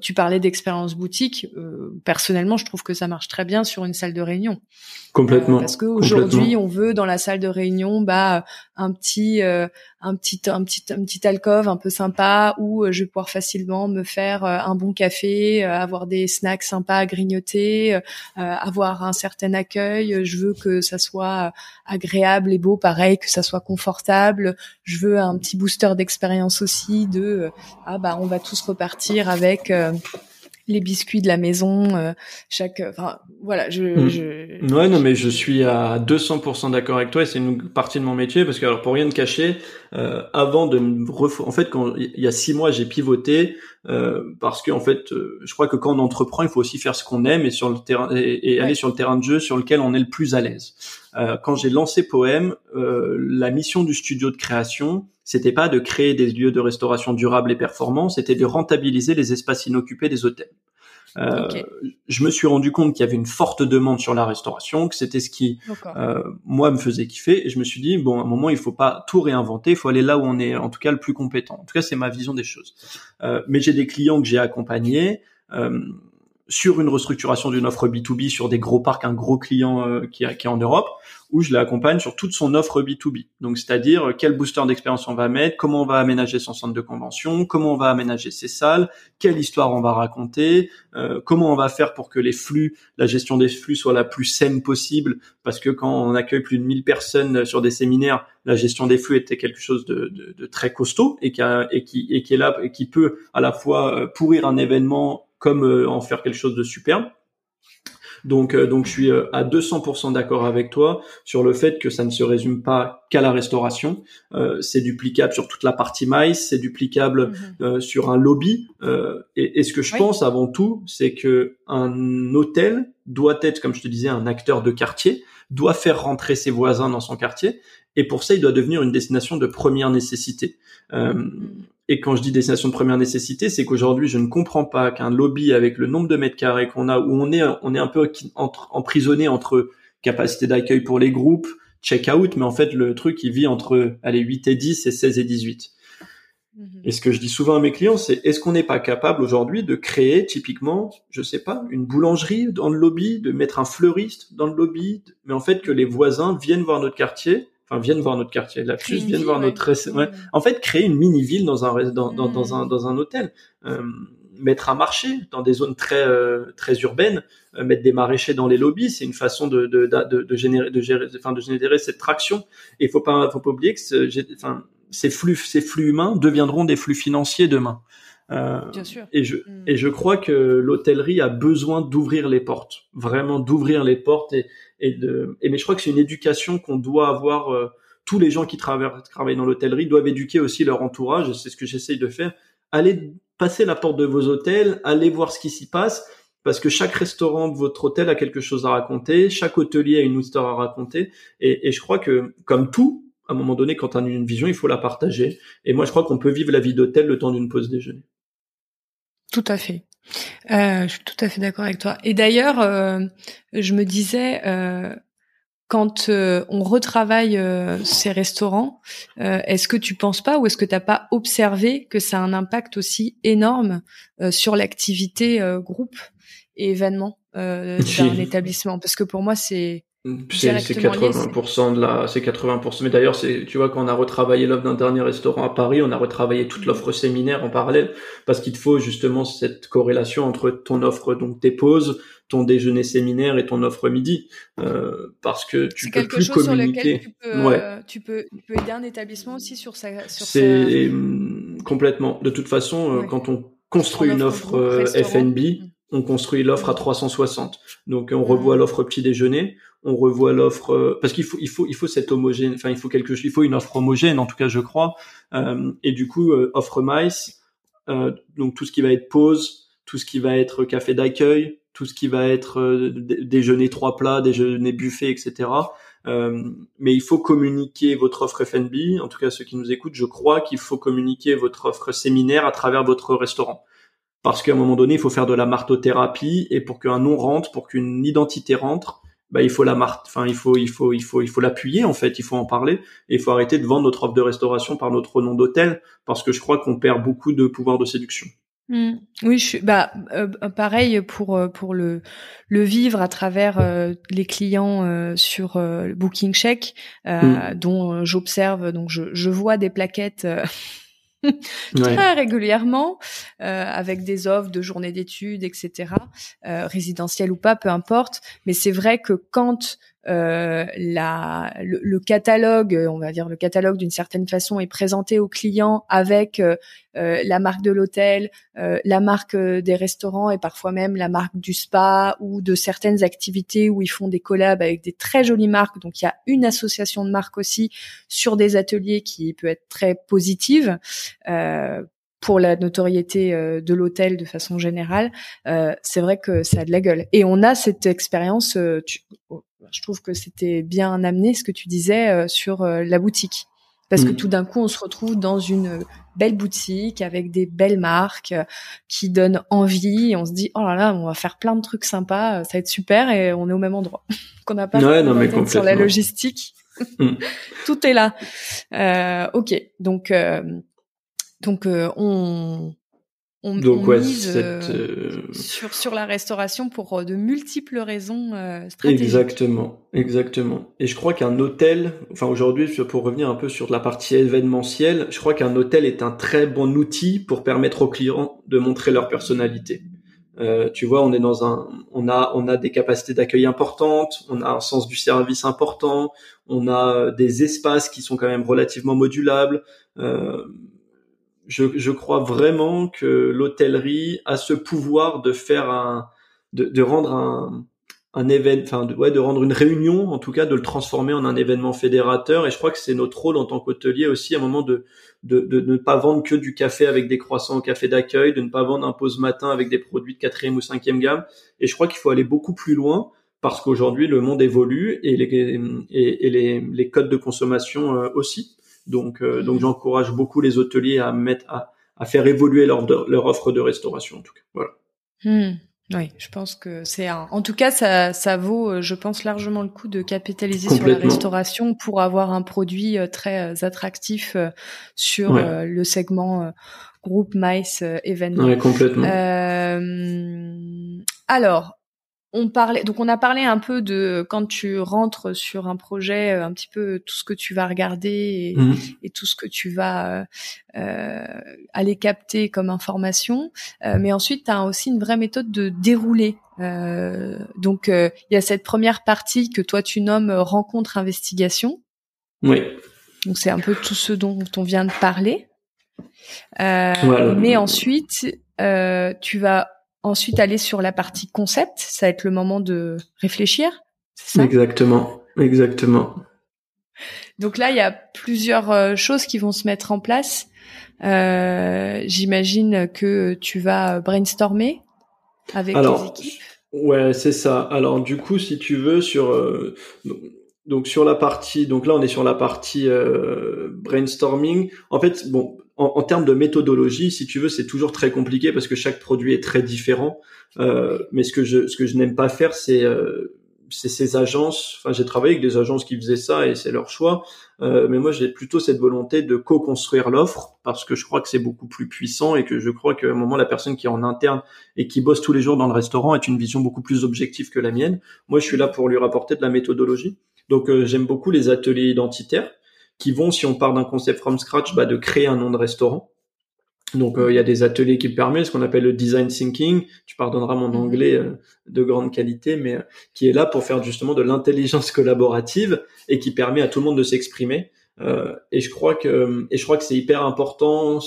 A: tu parlais d'expérience boutique. Euh, personnellement, je trouve que ça marche très bien sur une salle de réunion.
B: Complètement.
A: Euh, parce qu'aujourd'hui, on veut dans la salle de réunion, bah, un petit, euh, un petit, un petit, un petit alcove un peu sympa où je vais pouvoir facilement me faire un bon café, avoir des snacks sympas à grignoter, avoir un certain accueil. Je veux que ça soit agréable et beau, pareil, que ça soit confortable. Je veux un petit booster d'expérience aussi de, ah bah, on va tous repartir avec euh, les biscuits de la maison, euh, chaque, enfin voilà, je, hmm. je,
B: Ouais, non, mais je suis à 200% d'accord avec toi et c'est une partie de mon métier parce que alors pour rien te cacher, euh, avant de me en fait quand il y a six mois j'ai pivoté euh, parce que en fait je crois que quand on entreprend il faut aussi faire ce qu'on aime et sur le terrain et, aller sur le terrain de jeu sur lequel on est le plus à l'aise. quand j'ai lancé Poème, la mission du studio de création c'était pas de créer des lieux de restauration durables et performants, c'était de rentabiliser les espaces inoccupés des hôtels. Euh, Je me suis rendu compte qu'il y avait une forte demande sur la restauration, que c'était ce qui euh, moi me faisait kiffer, et je me suis dit bon, à un moment il faut pas tout réinventer, il faut aller là où on est en tout cas le plus compétent. En tout cas, c'est ma vision des choses. Euh, mais j'ai des clients que j'ai accompagnés. Euh, sur une restructuration d'une offre B2B sur des gros parcs, un gros client euh, qui, qui, est en Europe, où je l'accompagne sur toute son offre B2B. Donc, c'est-à-dire euh, quel booster d'expérience on va mettre, comment on va aménager son centre de convention, comment on va aménager ses salles, quelle histoire on va raconter, euh, comment on va faire pour que les flux, la gestion des flux soit la plus saine possible, parce que quand on accueille plus de 1000 personnes sur des séminaires, la gestion des flux était quelque chose de, de, de très costaud et qui, a, et, qui, et qui est là et qui peut à la fois pourrir un événement comme euh, en faire quelque chose de superbe. Donc, euh, donc je suis euh, à 200% d'accord avec toi sur le fait que ça ne se résume pas qu'à la restauration. c'est duplicable sur toute la partie maïs, c'est duplicable mhm. sur un lobby. Et, et, ce que je pense avant tout, c'est que un hôtel doit être, comme je te disais, un acteur de quartier, doit faire rentrer ses voisins dans son quartier, et pour ça, il doit devenir une destination de première nécessité. Mhm. Et quand je dis destination de première nécessité, c'est qu'aujourd'hui, je ne comprends pas qu'un lobby avec le nombre de mètres carrés qu'on a, où on est, on est un peu entre, emprisonné entre capacité d'accueil pour les groupes, check-out, mais en fait, le truc, il vit entre, allez, 8 et 10 et 16 et 18. Mhm. Et ce que je dis souvent à mes clients, c'est est-ce qu'on n'est pas capable aujourd'hui de créer typiquement, je sais pas, une boulangerie dans le lobby, de mettre un fleuriste dans le lobby, mais en fait que les voisins viennent voir notre quartier enfin viennent voir notre quartier, la plus viennent voir notre ouais. en fait créer une mini ville dans un dans, dans, dans un dans un hôtel. Euh, mettre un marché dans des zones très euh, très urbaines. Euh, mettre des maraîchers dans les lobbies c'est une façon de de, de, de générer de gérer enfin de générer cette traction. Et faut pas faut pas oublier que enfin ces flux ces flux humains deviendront des flux financiers demain.
A: Euh, Bien sûr.
B: Et je mm. et je crois que l'hôtellerie a besoin d'ouvrir les portes, vraiment d'ouvrir les portes et et de et mais je crois que c'est une éducation qu'on doit avoir. Euh, tous les gens qui travaillent, dans l'hôtellerie doivent éduquer aussi leur entourage. C'est ce que j'essaye de faire. Allez passer la porte de vos hôtels, allez voir ce qui s'y passe, parce que chaque restaurant de votre hôtel a quelque chose à raconter, chaque hôtelier a une histoire à raconter, et, et je crois que comme tout, à un moment donné, quand on a une vision, il faut la partager. Et moi, je crois qu'on peut vivre la vie d'hôtel le temps d'une pause déjeuner.
A: Tout à fait. Euh, je suis tout à fait d'accord avec toi. Et d'ailleurs, euh, je me disais, euh, quand euh, on retravaille euh, ces restaurants, est-ce que tu penses pas ou est-ce que tu n'as pas observé que ça a un impact aussi énorme sur l'activité groupe et événement d'un établissement? Parce que pour moi, c'est
B: c'est 80% de la, c'est 80%. Mais d'ailleurs, c'est, tu vois, quand on a retravaillé l'offre d'un dernier restaurant à Paris, on a retravaillé toute l'offre séminaire en parallèle parce qu'il te faut justement cette corrélation entre ton offre, donc tes pauses, ton déjeuner séminaire et ton offre midi, euh, parce que tu peux plus communiquer.
A: tu peux, ouais. Euh, tu peux, tu peux aider un établissement aussi sur sa, sur
B: C'est complètement. De toute façon, euh, quand on construit une offre FNB, mm. on construit l'offre à 360. Donc on revoit mm. l'offre petit déjeuner, on revoit l'offre euh, parce qu'il faut il faut il faut cette homogène enfin il faut quelque il faut une offre homogène en tout cas je crois. Euh, et du coup euh, offre mice donc tout ce qui va être pause tout ce qui va être café d'accueil tout ce qui va être déjeuner trois plats déjeuner buffet etc mais il faut communiquer votre offre F&B en tout cas ceux qui nous écoutent je crois qu'il faut communiquer votre offre séminaire à travers votre restaurant. Parce qu'à un moment donné il faut faire de la martothérapie et pour qu'un nom rentre pour qu'une identité rentre bah il faut la marque, enfin il faut il faut il faut il faut l'appuyer en fait, il faut en parler et il faut arrêter de vendre notre offre de restauration par notre nom d'hôtel parce que je crois qu'on perd beaucoup de pouvoir de séduction.
A: Mmh. Oui, je suis, bah euh, pareil pour euh, pour le le vivre à travers euh, les clients sur Booking Check, mmh. dont j'observe donc je, je vois des plaquettes très régulièrement, euh, avec des offres de journées d'études, etc., euh, résidentielles ou pas, peu importe. Mais c'est vrai que quand euh, la, le, catalogue, on va dire le catalogue d'une certaine façon est présenté au client avec euh, euh, la marque de l'hôtel, la marque des restaurants et parfois même la marque du spa ou de certaines activités où ils font des collabs avec des très jolies marques. Donc il y a une association de marques aussi sur des ateliers qui peut être très positive pour la notoriété de l'hôtel de façon générale, c'est vrai que ça a de la gueule. Et on a cette expérience, je trouve que c'était bien amené ce que tu disais euh, sur euh, la boutique. Parce que mm. tout d'un coup, on se retrouve dans une belle boutique avec des belles marques euh, qui donnent envie. Et on se dit, oh là là, on va faire plein de trucs sympas, ça va être super et on est au même endroit. Qu'on n'a pas
B: ouais,
A: sur la logistique. Mm. tout est là. Euh, ok, donc donc on on, Donc, mise sur, sur la restauration pour de multiples raisons stratégiques.
B: Exactement, exactement. Et je crois qu'un hôtel, enfin aujourd'hui, pour revenir un peu sur la partie événementielle, je crois qu'un hôtel est un très bon outil pour permettre aux clients de montrer leur personnalité. Euh, tu vois, on est dans un, on a, on a des capacités d'accueil importantes, on a un sens du service important, on a euh, des espaces qui sont quand même relativement modulables. Euh, je, je, crois vraiment que l'hôtellerie a ce pouvoir de faire un, de, de rendre un, un événement, enfin, ouais, de rendre une réunion, en tout cas, de le transformer en un événement fédérateur. Et je crois que c'est notre rôle en tant qu'hôtelier aussi, à un moment de, de, de, ne pas vendre que du café avec des croissants au café d'accueil, de ne pas vendre un pause matin avec des produits de quatrième ou cinquième gamme. Et je crois qu'il faut aller beaucoup plus loin parce qu'aujourd'hui le monde évolue et les, et les, les, codes de consommation euh, aussi. Donc, euh, donc j'encourage beaucoup les hôteliers à mettre, à, à faire évoluer leur, leur offre de restauration en tout cas. Voilà.
A: Hmm. Oui, je pense que c'est un... en tout cas ça ça vaut euh, je pense largement le coup de capitaliser sur la restauration pour avoir un produit euh, très euh, attractif sur le segment groupe Mice événement.
B: Ouais, complètement.
A: alors, on parlait, donc on a parlé un peu de quand tu rentres sur un projet, euh, un petit peu tout ce que tu vas regarder et, mhm. tout ce que tu vas euh, aller capter comme information. Euh, mais ensuite, tu as aussi une vraie méthode de dérouler. donc, il y a cette première partie que toi tu nommes rencontre investigation.
B: Oui.
A: Donc c'est un peu tout ce dont on vient de parler. Mais ensuite, tu vas Ensuite, aller sur la partie concept, ça va être le moment de réfléchir.
B: Ça? Exactement, exactement.
A: Donc là, il y a plusieurs euh, choses qui vont se mettre en place. Euh, J'imagine que tu vas brainstormer avec les équipes.
B: Ouais, c'est ça. Alors du coup, si tu veux, sur euh, donc sur la partie, donc là on est sur la partie euh, brainstorming. En fait, bon, en, termes de méthodologie, si tu veux, c'est toujours très compliqué parce que chaque produit est très différent. Euh, mais ce que je ce que je n'aime pas faire, c'est euh, c'est ces agences. Enfin, j'ai travaillé avec des agences qui faisaient ça et c'est leur choix. Euh, mais moi, j'ai plutôt cette volonté de co-construire l'offre parce que je crois que c'est beaucoup plus puissant et que je crois qu'à un moment, la personne qui est en interne et qui bosse tous les jours dans le restaurant est une vision beaucoup plus objective que la mienne. Moi, je suis là pour lui rapporter de la méthodologie. Donc, euh, j'aime beaucoup les ateliers identitaires qui vont, si on part d'un concept from scratch, bah, de créer un nom de restaurant. Donc euh, il y a des ateliers qui permettent ce qu'on appelle le design thinking. Tu pardonneras mon mhm. anglais euh, de grande qualité, mais euh, qui est là pour faire justement de l'intelligence collaborative et qui permet à tout le monde de s'exprimer. et je crois que et je crois que c'est hyper important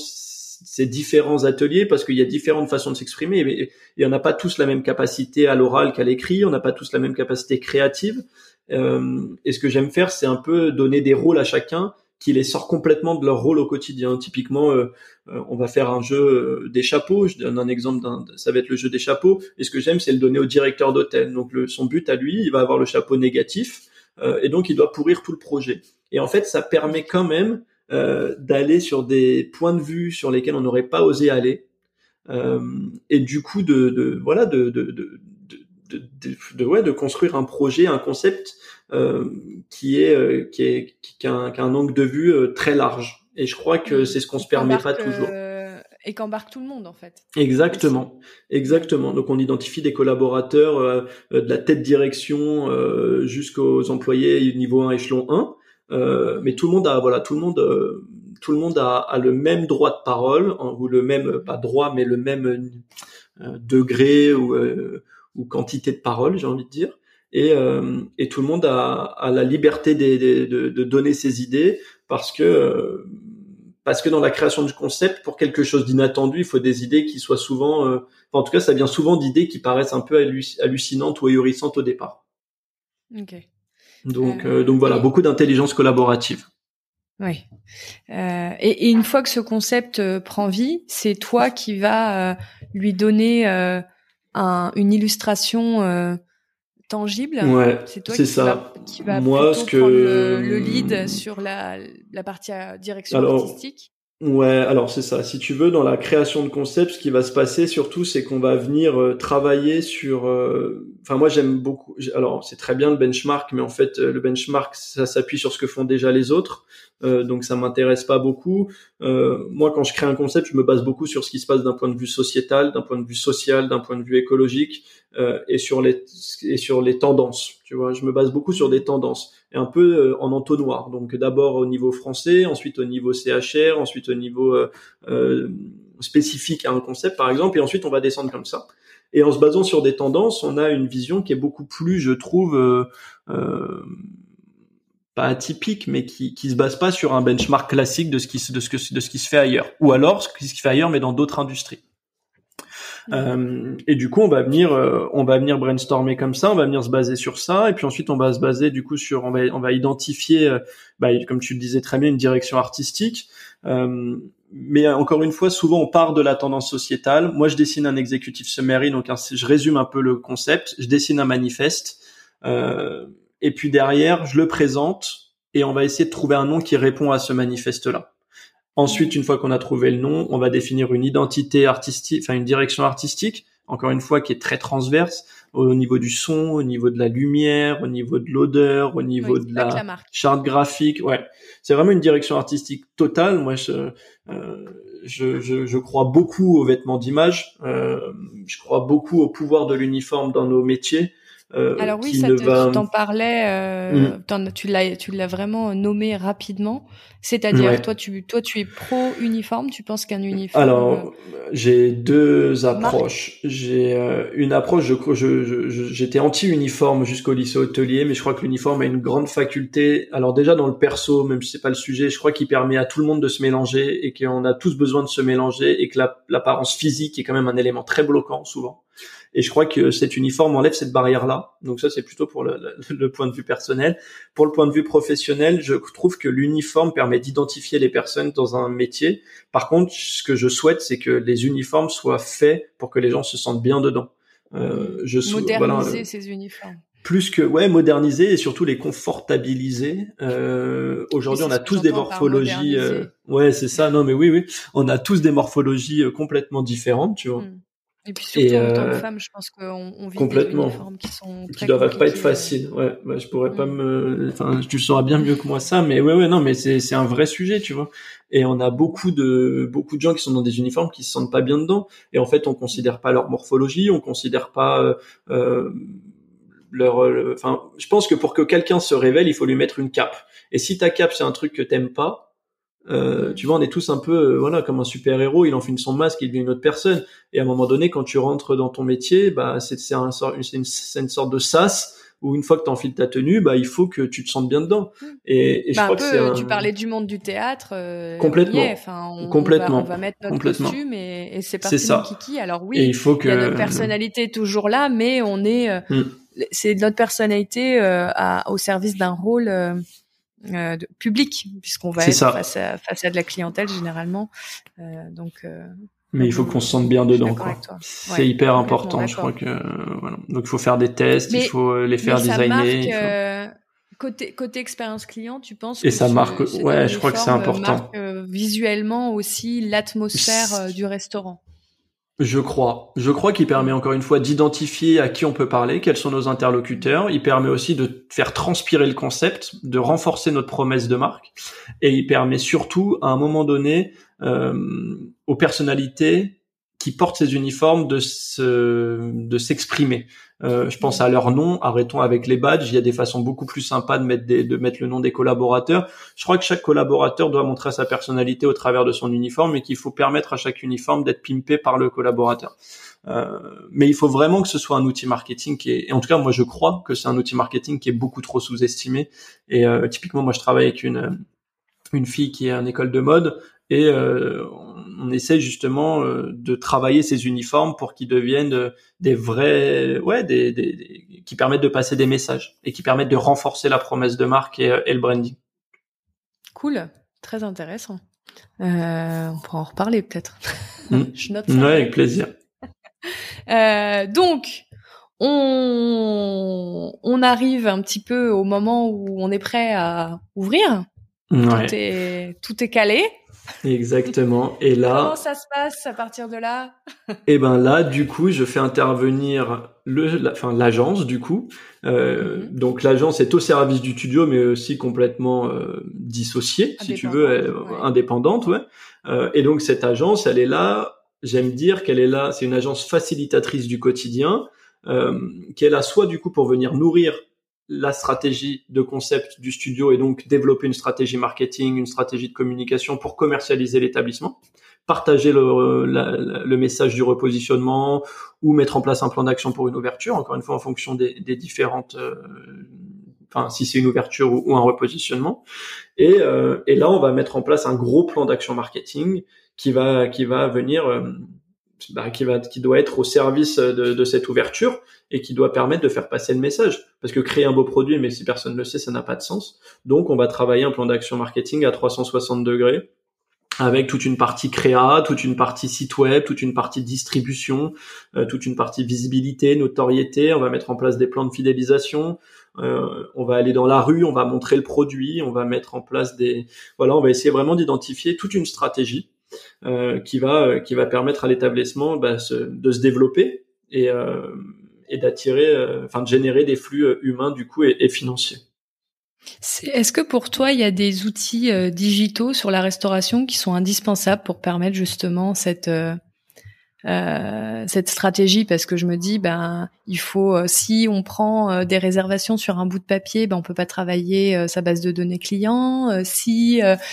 B: ces différents ateliers parce qu'il y a différentes façons de s'exprimer. Mais il y en a pas tous la même capacité à l'oral qu'à l'écrit. On n'a pas tous la même capacité créative. Euh, et ce que j'aime faire, c'est un peu donner des rôles à chacun qui les sort complètement de leur rôle au quotidien. Typiquement, euh, euh, on va faire un jeu des chapeaux. Je donne un exemple d'un, ça va être le jeu des chapeaux. Et ce que j'aime, c'est le donner au directeur d'hôtel. Donc son but à lui, il va avoir le chapeau négatif et donc il doit pourrir tout le projet. Et en fait, ça permet quand même d'aller sur des points de vue sur lesquels on n'aurait pas osé aller. et du coup, de, de voilà, de de, ouais, de construire un projet, un concept euh, qui est euh, qui est qui, a un, angle de vue euh, très large. Et je crois que c'est ce qu'on se permet pas toujours.
A: et qu'embarque tout le monde en fait.
B: Exactement, exactement. Donc on identifie des collaborateurs de la tête direction jusqu'aux employés niveau 1 échelon 1. mais tout le monde a voilà tout le monde tout le monde a, a, le même droit de parole ou le même pas droit mais le même degré ou ou quantité de paroles, j'ai envie de dire. Et, euh, et tout le monde a, a la liberté de, de, de, donner ses idées parce que euh, parce que dans la création du concept, pour quelque chose d'inattendu, il faut des idées qui soient souvent, euh, en tout cas, ça vient souvent d'idées qui paraissent un peu hallucinantes ou ahurissantes au départ.
A: Ok.
B: Donc, donc voilà, beaucoup d'intelligence collaborative.
A: Oui. Euh, et, et, une fois que ce concept prend vie, c'est toi qui vas lui donner une illustration euh, tangible.
B: Ouais, c'est toi qui,
A: ça. Va, qui va Moi, ce que prendre le, lead sur la, la partie euh, direction artistique.
B: Ouais, alors c'est ça. Si tu veux, dans la création de concept, ce qui va se passer surtout, c'est qu'on va venir euh, travailler sur. Enfin, moi, j'aime beaucoup. Alors, c'est très bien le benchmark, mais en fait, le benchmark, ça s'appuie sur ce que font déjà les autres. Euh, donc ça m'intéresse pas beaucoup. Euh, moi, quand je crée un concept, je me base beaucoup sur ce qui se passe d'un point de vue sociétal, d'un point de vue social, d'un point de vue écologique euh, et sur les et sur les tendances. Tu vois, je me base beaucoup sur des tendances et un peu euh, en entonnoir. Donc d'abord au niveau français, ensuite au niveau CHR, ensuite au niveau euh, spécifique à un concept par exemple, et ensuite on va descendre comme ça. Et en se basant sur des tendances, on a une vision qui est beaucoup plus, je trouve, euh, euh, pas atypique, mais qui qui se base pas sur un benchmark classique de ce qui de ce que de ce qui se fait ailleurs, ou alors ce qui se fait ailleurs mais dans d'autres industries. Euh, et du coup, on va venir, euh, on va venir brainstormer comme ça, on va venir se baser sur ça, et puis ensuite on va se baser du coup sur, on va, on va identifier, euh, bah, comme tu le disais très bien, une direction artistique. Euh, mais encore une fois, souvent on part de la tendance sociétale. Moi, je dessine un exécutif summary, donc je résume un peu le concept. Je dessine un manifeste, euh, et puis derrière, je le présente et on va essayer de trouver un nom qui répond à ce manifeste-là. Ensuite, une fois qu'on a trouvé le nom, on va définir une identité artistique, enfin une direction artistique, encore une fois qui est très transverse au niveau du son, au niveau de la lumière, au niveau de l'odeur, au niveau de la, charte graphique. Ouais, c'est vraiment une direction artistique totale. Moi, je, euh, je, je, je, crois beaucoup aux vêtements d'image. Euh, je crois beaucoup au pouvoir de l'uniforme dans nos métiers.
A: Euh, Alors oui, ça te, tu t'en parlais, euh, mm. tu l'as, tu l'as vraiment nommé rapidement. C'est-à-dire, toi, tu, toi, tu es pro uniforme. Tu penses qu'un uniforme
B: Alors, euh, j'ai deux approches. J'ai une approche, je, je, j'étais anti-uniforme jusqu'au lycée hôtelier, mais je crois que l'uniforme a une grande faculté. Alors déjà dans le perso, même si c'est pas le sujet, je crois qu'il permet à tout le monde de se mélanger et qu'on a tous besoin de se mélanger et que l'apparence physique est quand même un élément très bloquant souvent. Et je crois que cet uniforme enlève cette barrière-là. Donc ça, c'est plutôt pour le, le, point de vue personnel. Pour le point de vue professionnel, je trouve que l'uniforme permet d'identifier les personnes dans un métier. Par contre, ce que je souhaite, c'est que les uniformes soient faits pour que les gens se sentent bien dedans.
A: Euh, je moderniser ces uniformes
B: plus que ouais moderniser et surtout les confortabiliser. Euh, Aujourd'hui, on a tous des morphologies. Euh, ouais, c'est ça. Non, mais oui, oui, on a tous des morphologies euh, complètement différentes, tu vois. Hmm.
A: Et puis surtout en tant que euh, femme, je pense qu'on on vit complètement. des uniformes qui sont
B: qui doivent pas être faciles. Ouais, bah, je pourrais pas mm. me, enfin, tu le sauras bien mieux que moi ça, mais ouais, ouais, non, mais c'est c'est un vrai sujet, tu vois. Et on a beaucoup de beaucoup de gens qui sont dans des uniformes qui se sentent pas bien dedans. Et en fait, on considère pas leur morphologie, on considère pas euh, euh leur, enfin, je pense que pour que quelqu'un se révèle, il faut lui mettre une cape. Et si ta cape c'est un truc que t'aimes pas, euh, tu vois, on est tous un peu, euh, voilà, comme un super héros. Il enfile son masque, il devient une autre personne. Et à un moment donné, quand tu rentres dans ton métier, bah, c'est c'est un, une, une, sorte de sas où une fois que tu enfiles ta tenue, bah, il faut que tu te sentes bien dedans.
A: Mmh. Et, et je bah, crois que c'est un... tu parlais du monde du théâtre. Euh,
B: complètement.
A: Enfin,
B: on, complètement.
A: On va, mettre notre costume et, et c'est parti ça. kiki. Alors oui, il faut que y a notre personnalité toujours là, mais on est, euh, mmh. c'est notre personnalité à, au service d'un rôle euh, de, public, puisqu'on va être face à, face à, de la clientèle généralement. Euh, donc, euh,
B: mais il faut qu'on se sente bien dedans. C'est hyper important. Je crois que voilà. Donc il faut faire des tests, il faut les faire designer.
A: Côté, côté expérience client, tu penses
B: Et ça marque, ouais, je crois que c'est important.
A: Marque, visuellement aussi l'atmosphère du restaurant?
B: Je crois. Je crois qu'il permet encore une fois d'identifier à qui on peut parler, quels sont nos interlocuteurs. Il permet aussi de faire transpirer le concept, de renforcer notre promesse de marque. Et il permet surtout, à un moment donné, euh, aux personnalités qui portent ces uniformes de se, de s'exprimer. Euh, je pense à leur nom. Arrêtons avec les badges. Il y a des façons beaucoup plus sympas de mettre des, de mettre le nom des collaborateurs. Je crois que chaque collaborateur doit montrer sa personnalité au travers de son uniforme et qu'il faut permettre à chaque uniforme d'être pimpé par le collaborateur. Euh, mais il faut vraiment que ce soit un outil marketing qui est, et en tout cas moi je crois que c'est un outil marketing qui est beaucoup trop sous-estimé. Et euh, typiquement moi je travaille avec une une fille qui est en école de mode et euh, on essaie justement euh, de travailler ces uniformes pour qu'ils deviennent euh, des vrais, ouais, des, des, qui permettent de passer des messages et qui permettent de renforcer la promesse de marque et, et le branding.
A: Cool, très intéressant. Euh, on pourra en reparler peut-être.
B: Mm. Je note ça. Ouais, avec plaisir.
A: donc, on, on arrive un petit peu au moment où on est prêt à ouvrir. tout, est, tout est calé.
B: Exactement. Et là.
A: Comment ça se passe à partir de là?
B: eh ben là, du coup, je fais intervenir le, enfin l'agence, du coup. Euh, mhm. Donc l'agence est au service du studio, mais aussi complètement euh, dissociée, si tu veux, indépendante, ouais. Euh, et donc cette agence, elle est là. J'aime dire qu'elle est là. C'est une agence facilitatrice du quotidien, euh, qui est là soit du coup pour venir nourrir la stratégie de concept du studio et donc développer une stratégie marketing, une stratégie de communication pour commercialiser l'établissement, partager le, le, message du repositionnement ou mettre en place un plan d'action pour une ouverture, encore une fois en fonction des, des différentes, euh, enfin si c'est une ouverture ou, un repositionnement. Et, euh, et, là, on va mettre en place un gros plan d'action marketing qui va qui va venir euh, bah, qui va qui doit être au service de, de, cette ouverture et qui doit permettre de faire passer le message parce que créer un beau produit mais si personne ne le sait ça n'a pas de sens donc on va travailler un plan d'action marketing à 360 degrés avec toute une partie créa, toute une partie site web, toute une partie distribution, euh, toute une partie visibilité, notoriété. On va mettre en place des plans de fidélisation. Euh, on va aller dans la rue, on va montrer le produit, on va mettre en place des, voilà, on va essayer vraiment d'identifier toute une stratégie euh, qui va euh, qui va permettre à l'établissement bah, de se développer et, euh, et d'attirer, enfin de générer des flux humains du coup et, financiers.
A: Est-ce que pour toi, il y a des outils digitaux sur la restauration qui sont indispensables pour permettre justement cette euh, cette stratégie parce que je me dis ben il faut euh, si on prend euh, des réservations sur un bout de papier ben on peut pas travailler sa base de données client. Si la,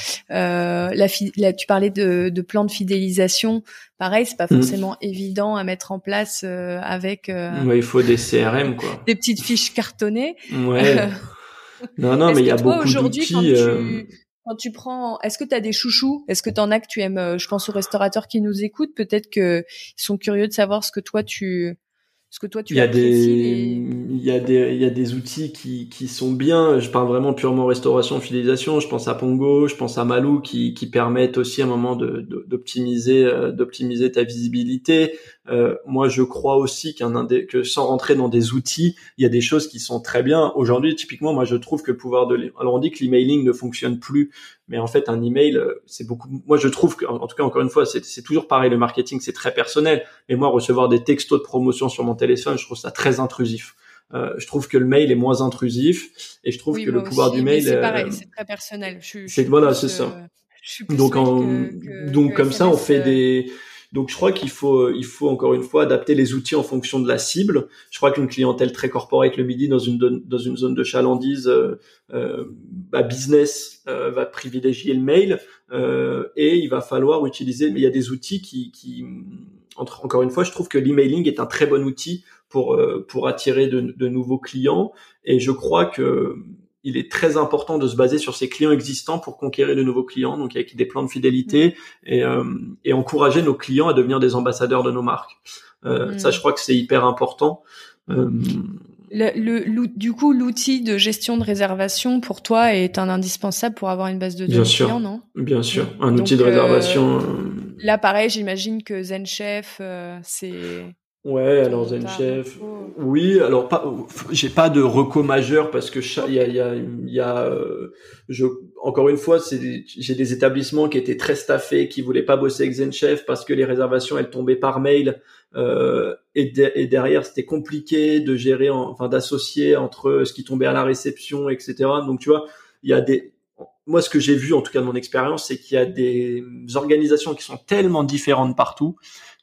A: la, tu parlais de, de plan de fidélisation. Pareil c'est pas mmh. forcément évident à mettre en place avec
B: ouais, il faut des CRM quoi.
A: des petites fiches cartonnées.
B: Ouais. Non non mais il y a beaucoup d'outils
A: quand tu prends, est-ce que tu as des chouchous? Est-ce que tu en as que tu aimes euh, Je pense aux restaurateurs qui nous écoutent, peut-être qu'ils sont curieux de savoir ce que toi tu ce que toi tu
B: il y a des il y a des il y a des outils qui qui sont bien. Je parle vraiment purement restauration fidélisation. Je pense à Pongo je pense à Malou qui qui permettent aussi à un moment de d'optimiser euh, d'optimiser ta visibilité euh, moi je crois aussi qu'un que sans rentrer dans des outils il y a des choses qui sont très bien. Aujourd'hui typiquement moi je trouve que le pouvoir de alors on dit que l'emailing ne fonctionne plus mais en fait un email euh, c'est beaucoup moi je trouve que en tout cas encore une fois c'est toujours pareil le marketing c'est très personnel. Et moi recevoir des textos de promotion sur mon téléphone je trouve ça très intrusif. Euh, je trouve que le mail est moins intrusif et je trouve que le pouvoir du mail
A: c'est pareil c'est très personnel.
B: Je, je voilà c'est ça. euh, donc en, donc comme ça on fait des donc je crois qu'il faut, il faut encore une fois adapter les outils en fonction de la cible. Je crois qu'une clientèle très corporate le midi dans une zone de chalandise euh, euh, business euh, va privilégier le mail euh, et il va falloir utiliser. Mais il y a des outils qui, qui entre, encore une fois, je trouve que l'emailing est un très bon outil pour euh, pour attirer de, de nouveaux clients et je crois que il est très important de se baser sur ses clients existants pour conquérir de nouveaux clients, donc avec des plans de fidélité et, euh, et encourager nos clients à devenir des ambassadeurs de nos marques. Euh, mm. Ça, je crois que c'est hyper important. Euh,
A: le, du coup, l'outil de gestion de réservation pour toi est un indispensable pour avoir une base de données clients, non?
B: Bien sûr, un outil de réservation.
A: Là, pareil, j'imagine que ZenChef, c'est
B: Ouais, alors ZenChef. Oui, alors pas, j'ai pas de reco majeur parce que il y a, il y a, il y a euh, je, encore une fois, c'est, j'ai des établissements qui étaient très staffés, qui voulaient pas bosser avec ZenChef parce que les réservations elles tombaient par mail euh, et, et, derrière c'était compliqué de gérer, enfin d'associer entre ce qui tombait à la réception, etc. Donc tu vois, il y a des, moi ce que j'ai vu en tout cas de mon expérience, c'est qu'il y a des organisations qui sont tellement différentes partout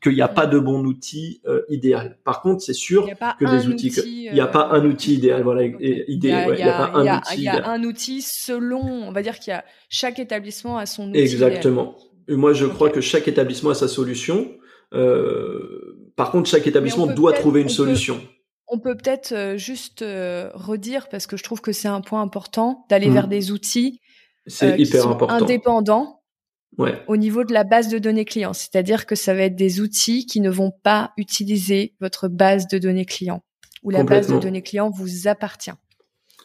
B: qu'il n'y a pas de bon outil euh, idéal. Par contre, c'est sûr que des outils, il n'y a pas un outil idéal, voilà, idéal. Il y a, pas un outil.
A: Il y a un outil selon, on va dire qu'il y a chaque établissement a son outil.
B: Exactement. Et moi, je crois que chaque établissement a sa solution. Euh, par contre, chaque établissement doit trouver une solution.
A: on peut peut-être euh, juste redire parce que je trouve que c'est un point important d'aller mmh. vers des outils
B: c'est hyper important.
A: indépendants au niveau de la base de données clients. C'est-à-dire que ça va être des outils qui ne vont pas utiliser votre base de données clients, ou la base de données clients vous appartient.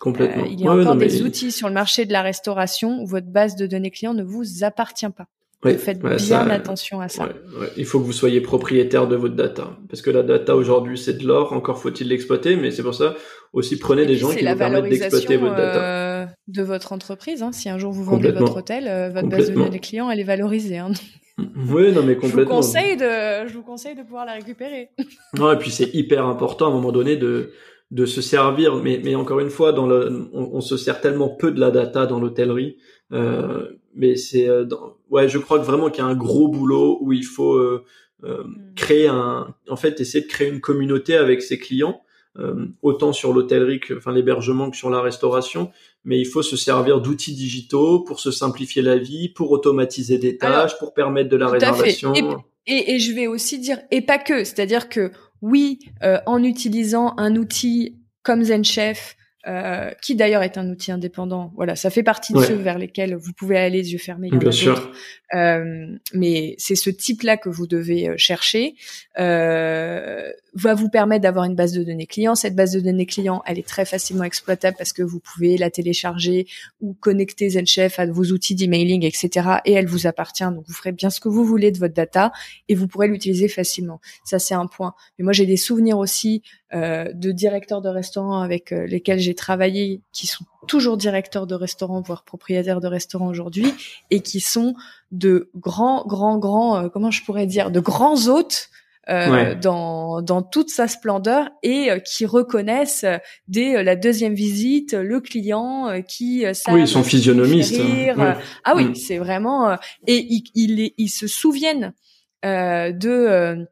B: Complètement.
A: Euh, il y a encore des outils sur le marché de la restauration où votre base de données clients ne vous appartient pas. faites bien attention à ça.
B: Il faut que vous soyez propriétaire de votre data. Parce que la data aujourd'hui, c'est de l'or. Encore faut-il l'exploiter. Mais c'est pour ça aussi prenez des gens qui vous permettent d'exploiter votre data.
A: Euh, de votre entreprise. Hein. Si un jour vous vendez votre hôtel, votre base de données clients, elle est valorisée. Hein.
B: Oui, non, mais complètement. Je vous
A: conseille de, je vous conseille de pouvoir la récupérer.
B: non, et puis c'est hyper important à un moment donné de, de se servir. Mais, mais encore une fois, dans le, on, se sert tellement peu de la data dans l'hôtellerie. Euh, mais c'est, euh, ouais, je crois que vraiment qu'il y a un gros boulot où il faut euh, euh hmm. créer un, en fait, essayer de créer une communauté avec ses clients. Euh, autant sur l'hôtellerie que, enfin, l'hébergement que sur la restauration, mais il faut se servir d'outils digitaux pour se simplifier la vie, pour automatiser des tâches, pour permettre de la réservation.
A: Et, et, je vais aussi dire, et pas que, c'est-à-dire que oui, euh, en utilisant un outil comme ZenChef, euh, qui d'ailleurs est un outil indépendant. Voilà, ça fait partie de ceux vers lesquels vous pouvez aller les yeux fermés.
B: Bien sûr.
A: Euh, mais c'est ce type-là que vous devez euh, chercher. Euh, va vous permettre d'avoir une base de données client. Cette base de données client, elle est très facilement exploitable parce que vous pouvez la télécharger ou connecter ZenChef à vos outils d'emailing, etc. Et elle vous appartient. Donc vous ferez bien ce que vous voulez de votre data et vous pourrez l'utiliser facilement. Ça c'est un point. Mais moi j'ai des souvenirs aussi de directeurs de restaurants avec euh, lesquels j'ai travaillé, qui sont toujours directeurs de restaurants, voire propriétaires de restaurants aujourd'hui, et qui sont de grands, grands, grands, euh, comment je pourrais dire, de grands hôtes euh, dans, dans toute sa splendeur et euh, qui reconnaissent euh, dès la deuxième visite le client qui
B: savent oui ils sont physionomistes hein.
A: ah oui mm. c'est vraiment et ils, ils, ils, se souviennent de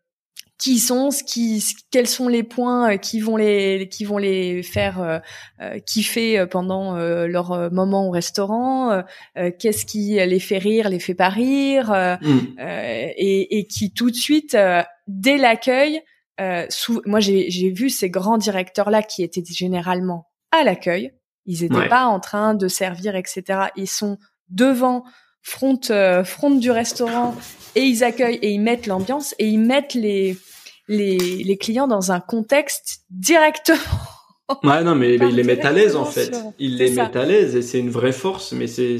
A: qui sont, ce qui, quels sont les points qui vont les, qui vont les faire euh, kiffer pendant leur moment au restaurant, qu'est-ce qui les fait rire, les fait pas rire, mm. et, et, qui tout de suite dès l'accueil, euh, moi j'ai vu ces grands directeurs là qui étaient généralement à l'accueil. Ils n'étaient pas en train de servir, etc. Ils sont devant front euh, front du restaurant et ils accueillent et ils mettent l'ambiance et ils mettent les les, les clients dans un contexte directement.
B: Ouais, non, mais, ils les mettent à l'aise en fait. Ils les mettent à l'aise et c'est une vraie force, mais c'est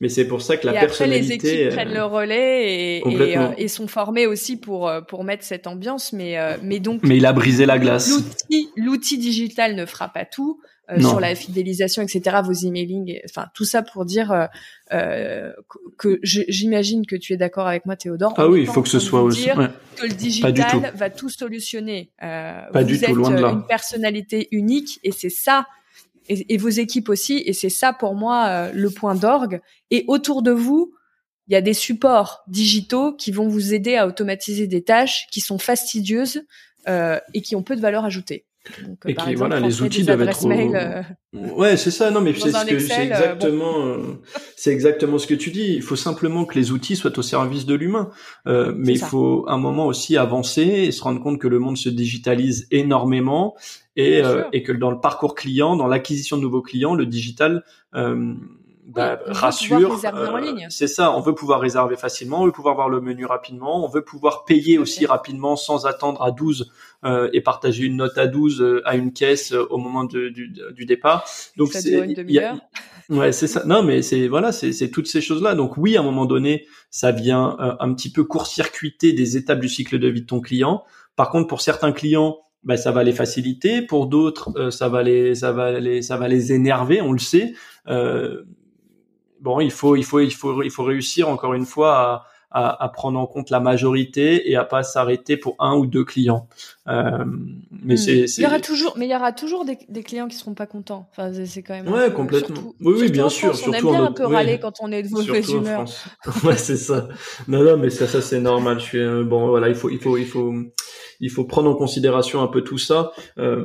B: mais c'est pour ça que la
A: et
B: personnalité.
A: Après, les équipes prennent le relais et, et, euh, et, sont formés aussi pour euh, pour mettre cette ambiance, mais euh, mais donc.
B: Mais il a brisé la glace.
A: L'outil l'outil digital ne fera pas tout. Euh, sur la fidélisation, etc., vos emailing, enfin tout ça pour dire euh, euh que j'imagine que tu es d'accord avec moi, Théodore.
B: Ah oui, il faut que ce soit aussi.
A: Que le digital va tout solutionner.
B: Euh, pas du tout, loin de là.
A: Une personnalité unique et c'est ça. Et, vos équipes aussi, et c'est ça pour moi le point d'orgue. Et autour de vous, il y a des supports digitaux qui vont vous aider à automatiser des tâches qui sont fastidieuses euh, et qui ont peu de valeur ajoutée.
B: Donc, et qui, voilà, les outils doivent être. Mail, euh, Ouais, c'est ça. Non, mais c'est ce euh, exactement, euh, c'est exactement ce que tu dis. Il faut simplement que les outils soient au service de l'humain. Euh, mais il faut un moment aussi avancer et se rendre compte que le monde se digitalise énormément et, et que dans le parcours client, dans l'acquisition de nouveaux clients, le digital bah, rassure.
A: Euh,
B: c'est ça, on veut pouvoir réserver facilement, on veut pouvoir voir le menu rapidement, on veut pouvoir payer aussi rapidement sans attendre à 12 euh, et partager une note à 12 euh, à une caisse au moment de, du, du, départ.
A: Donc c'est
B: ouais, c'est ça. Non, mais c'est voilà, c'est toutes ces choses-là. Donc oui, à un moment donné, ça vient un petit peu court-circuiter des étapes du cycle de vie de ton client. Par contre, pour certains clients, bah, ça va les faciliter. Pour d'autres, ça va les, ça va les, ça va les énerver. On le sait. Euh, bon, il faut, il faut, il faut, il faut réussir encore une fois à, à, prendre en compte la majorité et à pas s'arrêter pour un ou deux clients. Euh, mais hmm. c'est,
A: il y aura toujours, mais il y aura toujours des, des clients qui seront pas contents. Enfin, c'est quand même.
B: Ouais, complètement. oui, oui, bien sûr.
A: on aime bien un peu râler quand on est de mauvaise humeur.
B: ouais, c'est ça. Non, non, mais ça, ça c'est normal. Je suis euh, bon, voilà, il faut, il faut, il faut, il faut prendre en considération un peu tout ça. Euh,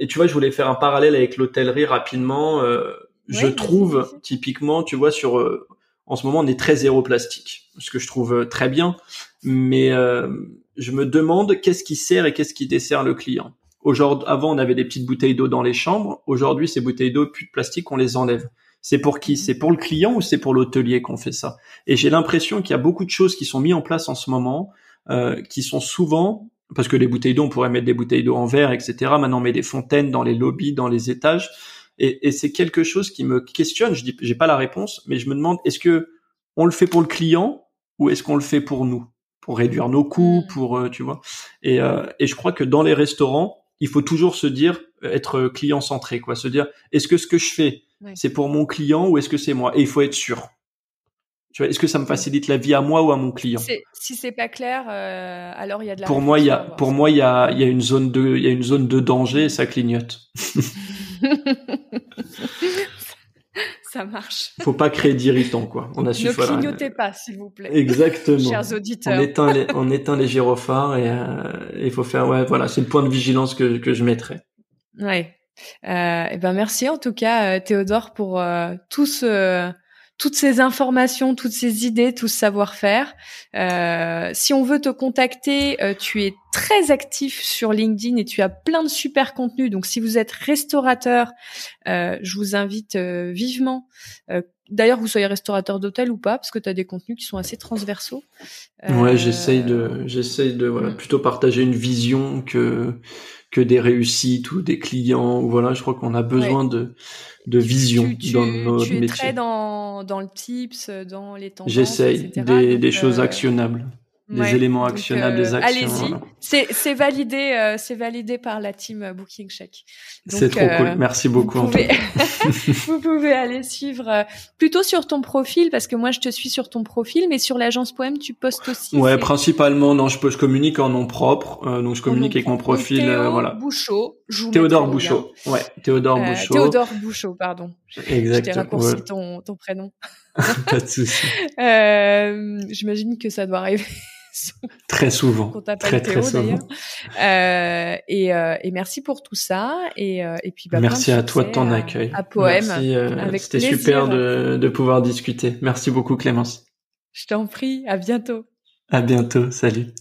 B: et tu vois, je voulais faire un parallèle avec l'hôtellerie rapidement. Euh, je trouve typiquement, tu vois, sur euh, en ce moment on est très zéro plastique, ce que je trouve euh, très bien, mais euh, je me demande qu'est-ce qui sert et qu'est-ce qui dessert le client. Aujourd'hui, avant on avait des petites bouteilles d'eau dans les chambres, aujourd'hui ces bouteilles d'eau plus de plastique, on les enlève. C'est pour qui? C'est pour le client ou c'est pour l'hôtelier qu'on fait ça? Et j'ai l'impression qu'il y a beaucoup de choses qui sont mises en place en ce moment, euh, qui sont souvent parce que les bouteilles d'eau, on pourrait mettre des bouteilles d'eau en verre, etc. Maintenant, on met des fontaines dans les lobbies, dans les étages. Et, et c'est quelque chose qui me questionne. Je dis, j'ai pas la réponse, mais je me demande est-ce que on le fait pour le client ou est-ce qu'on le fait pour nous, pour réduire nos coûts, hmm. pour euh, tu vois? Et, euh, et je crois que dans les restaurants, il faut toujours se dire être client centré, quoi. Se dire est-ce que ce que je fais C'est pour mon client ou est-ce que c'est moi? Et il faut être sûr. Tu vois, est-ce que ça me facilite la vie à moi ou à mon client?
A: Si c'est pas clair, euh, alors il y a de la.
B: Pour moi, il y a, pour moi, il y a, il y a une zone de, il y a une zone de danger et ça clignote.
A: ça marche.
B: Faut pas créer d'irritant, quoi.
A: On a su, ne clignotez pas, s'il vous plaît.
B: Exactement.
A: Chers auditeurs.
B: On éteint les, on éteint les gyrophares et euh, il faut faire, ouais, voilà, c'est le point de vigilance que, que je mettrais.
A: Ouais. Euh, et ben merci en tout cas, euh, Théodore, pour euh, tout ce toutes ces informations, toutes ces idées, tout ce savoir-faire. Euh, si on veut te contacter, euh, tu es très actif sur LinkedIn et tu as plein de super contenus. Donc si vous êtes restaurateur, euh, je vous invite vivement. D'ailleurs, vous soyez restaurateur d'hôtel ou pas, parce que tu as des contenus qui sont assez transversaux.
B: Ouais, j'essaye de, j'essaye de voilà, plutôt partager une vision que que des réussites ou des clients. Ou voilà, je crois qu'on a besoin de de vision dans notre
A: tu
B: es
A: très dans, dans le tips, dans les tendances.
B: J'essaye des, des choses euh, des éléments actionnables, des euh,
A: actions. Allez-y, c'est validé, euh, c'est validé par la team Booking Check.
B: C'est trop cool, euh, merci beaucoup.
A: Vous pouvez, vous pouvez aller suivre plutôt sur ton profil parce que moi je te suis sur ton profil, mais sur l'agence Poème tu postes aussi.
B: Ouais, principalement, non, je, peux, je communique en nom propre, donc je communique avec mon profil,
A: Théo
B: voilà.
A: Bouchot,
B: Théodore Bouchot, ouais, Théodore Bouchot.
A: Théodore Bouchot, pardon.
B: Exactement. Je t'ai
A: raccourci ton, ton prénom.
B: Pas de souci.
A: J'imagine que ça doit arriver.
B: très souvent. très,
A: très souvent. Euh, et, euh, et, merci pour tout ça. Et, euh, et puis, bah,
B: merci à toi de ton accueil.
A: À, Poème.
B: Euh, c'était super de, de pouvoir discuter. Merci beaucoup, Clémence.
A: Je t'en prie. À bientôt.
B: À bientôt. Salut.